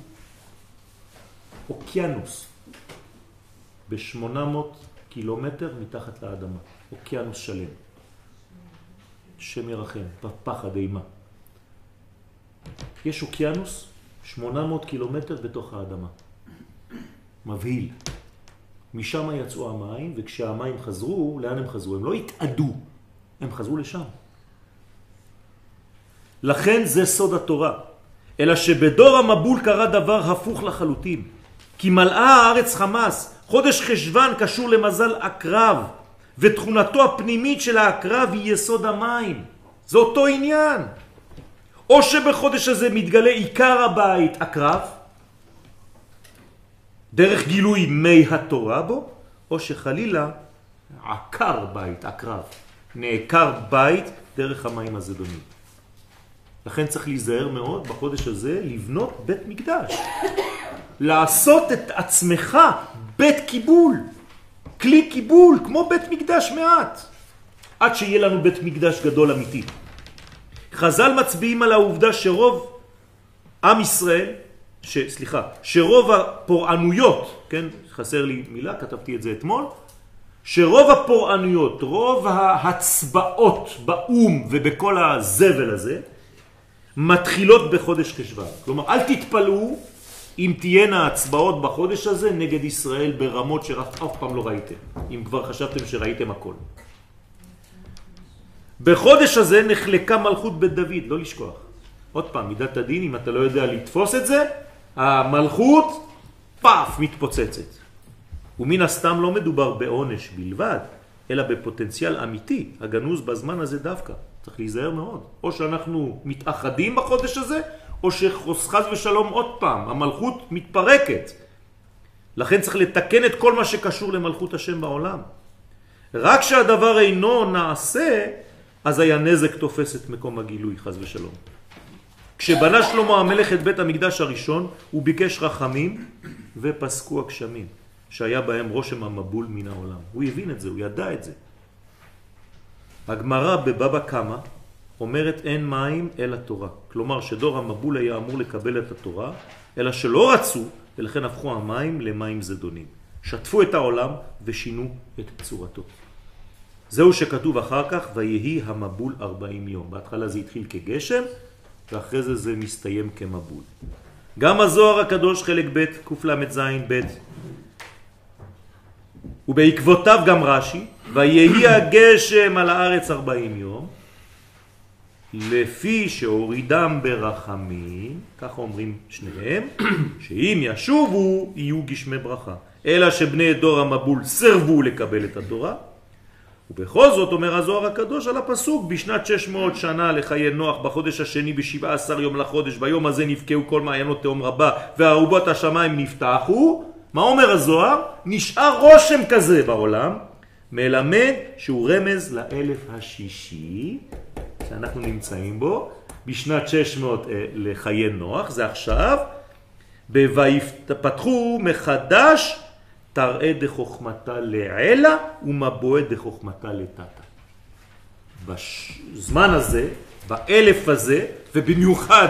אוקיינוס ב-800 קילומטר מתחת לאדמה. אוקיינוס שלם. שם ירחם, פחד אימה. יש אוקיינוס 800 קילומטר בתוך האדמה. מבהיל. משם יצאו המים, וכשהמים חזרו, לאן הם חזרו? הם לא התאדו, הם חזרו לשם. לכן זה סוד התורה. אלא שבדור המבול קרה דבר הפוך לחלוטין. כי מלאה הארץ חמאס, חודש חשבן קשור למזל הקרב, ותכונתו הפנימית של הקרב היא יסוד המים. זה אותו עניין. או שבחודש הזה מתגלה עיקר הבית הקרב, דרך גילוי מי התורה בו, או שחלילה עקר בית, הקרב, נעקר בית דרך המים הזדונים. לכן צריך להיזהר מאוד בחודש הזה לבנות בית מקדש. לעשות את עצמך בית קיבול, כלי קיבול, כמו בית מקדש מעט, עד שיהיה לנו בית מקדש גדול אמיתי. חז"ל מצביעים על העובדה שרוב עם ישראל, ש, סליחה, שרוב הפורענויות, כן, חסר לי מילה, כתבתי את זה אתמול, שרוב הפורענויות, רוב ההצבעות באום ובכל הזבל הזה, מתחילות בחודש חשבן. כלומר, אל תתפלאו אם תהיינה הצבעות בחודש הזה נגד ישראל ברמות שאף פעם לא ראיתם, אם כבר חשבתם שראיתם הכל. בחודש הזה נחלקה מלכות בית דוד, לא לשכוח. עוד פעם, מידת הדין, אם אתה לא יודע לתפוס את זה, המלכות פאף מתפוצצת. ומן הסתם לא מדובר בעונש בלבד, אלא בפוטנציאל אמיתי, הגנוז בזמן הזה דווקא. צריך להיזהר מאוד. או שאנחנו מתאחדים בחודש הזה, או שחס ושלום עוד פעם, המלכות מתפרקת. לכן צריך לתקן את כל מה שקשור למלכות השם בעולם. רק כשהדבר אינו נעשה, אז היה נזק תופס את מקום הגילוי, חז ושלום. כשבנה שלמה המלך את בית המקדש הראשון, הוא ביקש רחמים ופסקו הגשמים, שהיה בהם רושם המבול מן העולם. הוא הבין את זה, הוא ידע את זה. הגמרא בבבא קמא אומרת אין מים אלא תורה. כלומר שדור המבול היה אמור לקבל את התורה, אלא שלא רצו, ולכן הפכו המים למים זדונים. שטפו את העולם ושינו את צורתו. זהו שכתוב אחר כך, ויהי המבול 40 יום. בהתחלה זה התחיל כגשם, ואחרי זה זה מסתיים כמבול. גם הזוהר הקדוש חלק ב' קל"ז ב' ובעקבותיו גם רש"י, ויהי הגשם על הארץ 40 יום, לפי שהורידם ברחמים, ככה אומרים שניהם, שאם ישובו יהיו גשמי ברכה. אלא שבני דור המבול סרבו לקבל את התורה, ובכל זאת אומר הזוהר הקדוש על הפסוק בשנת 600 שנה לחיי נוח בחודש השני ב-17 יום לחודש ביום הזה נפקעו כל מעיינות תאום רבה והארובות השמיים נפתחו מה אומר הזוהר? נשאר רושם כזה בעולם מלמד שהוא רמז לאלף השישי שאנחנו נמצאים בו בשנת 600 אה, לחיי נוח זה עכשיו ויפתחו מחדש תראה דחוכמתה לעלה ומבואה דחוכמתה לטאטה. בזמן הזה, באלף הזה, ובמיוחד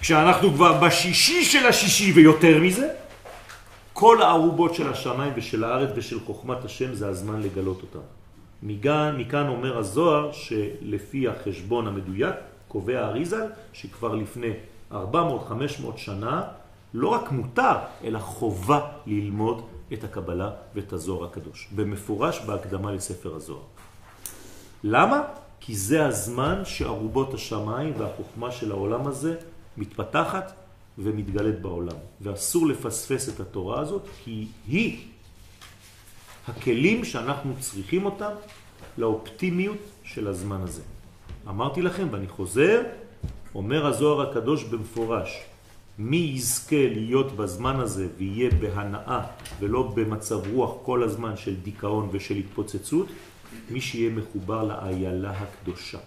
כשאנחנו כבר בשישי של השישי ויותר מזה, כל הערובות של השמיים ושל הארץ ושל חוכמת השם זה הזמן לגלות אותם. מכאן, מכאן אומר הזוהר שלפי החשבון המדויק קובע אריזל שכבר לפני 400-500 שנה לא רק מותר אלא חובה ללמוד את הקבלה ואת הזוהר הקדוש, במפורש בהקדמה לספר הזוהר. למה? כי זה הזמן שערובות השמיים והחוכמה של העולם הזה מתפתחת ומתגלת בעולם. ואסור לפספס את התורה הזאת, כי היא הכלים שאנחנו צריכים אותם לאופטימיות של הזמן הזה. אמרתי לכם, ואני חוזר, אומר הזוהר הקדוש במפורש, מי יזכה להיות בזמן הזה ויהיה בהנאה ולא במצב רוח כל הזמן של דיכאון ושל התפוצצות, מי שיהיה מחובר לאיילה הקדושה.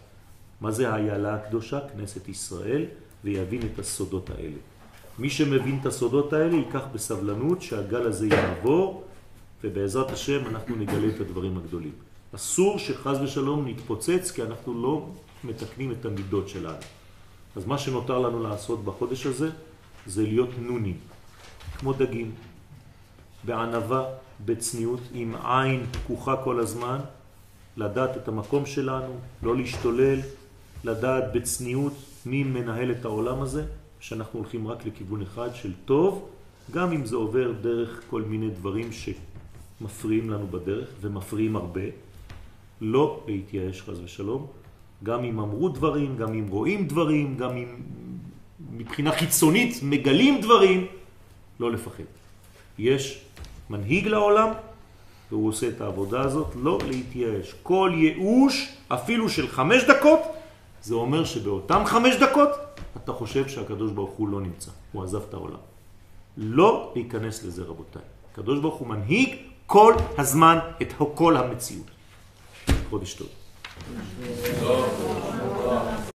מה זה האיילה הקדושה? כנסת ישראל, ויבין את הסודות האלה. מי שמבין את הסודות האלה ייקח בסבלנות שהגל הזה יעבור, ובעזרת השם אנחנו נגלה את הדברים הגדולים. אסור שחז ושלום נתפוצץ, כי אנחנו לא מתקנים את המידות שלנו. אז מה שנותר לנו לעשות בחודש הזה, זה להיות נונים, כמו דגים, בענבה, בצניעות, עם עין פקוחה כל הזמן, לדעת את המקום שלנו, לא להשתולל, לדעת בצניעות מי מנהל את העולם הזה, שאנחנו הולכים רק לכיוון אחד של טוב, גם אם זה עובר דרך כל מיני דברים שמפריעים לנו בדרך, ומפריעים הרבה, לא להתייאש חז ושלום, גם אם אמרו דברים, גם אם רואים דברים, גם אם מבחינה חיצונית מגלים דברים, לא לפחד. יש מנהיג לעולם, והוא עושה את העבודה הזאת, לא להתייאש. כל ייאוש, אפילו של חמש דקות, זה אומר שבאותם חמש דקות אתה חושב שהקדוש ברוך הוא לא נמצא, הוא עזב את העולם. לא להיכנס לזה רבותיי. הקדוש ברוך הוא מנהיג כל הזמן את כל המציאות. חודש טוב.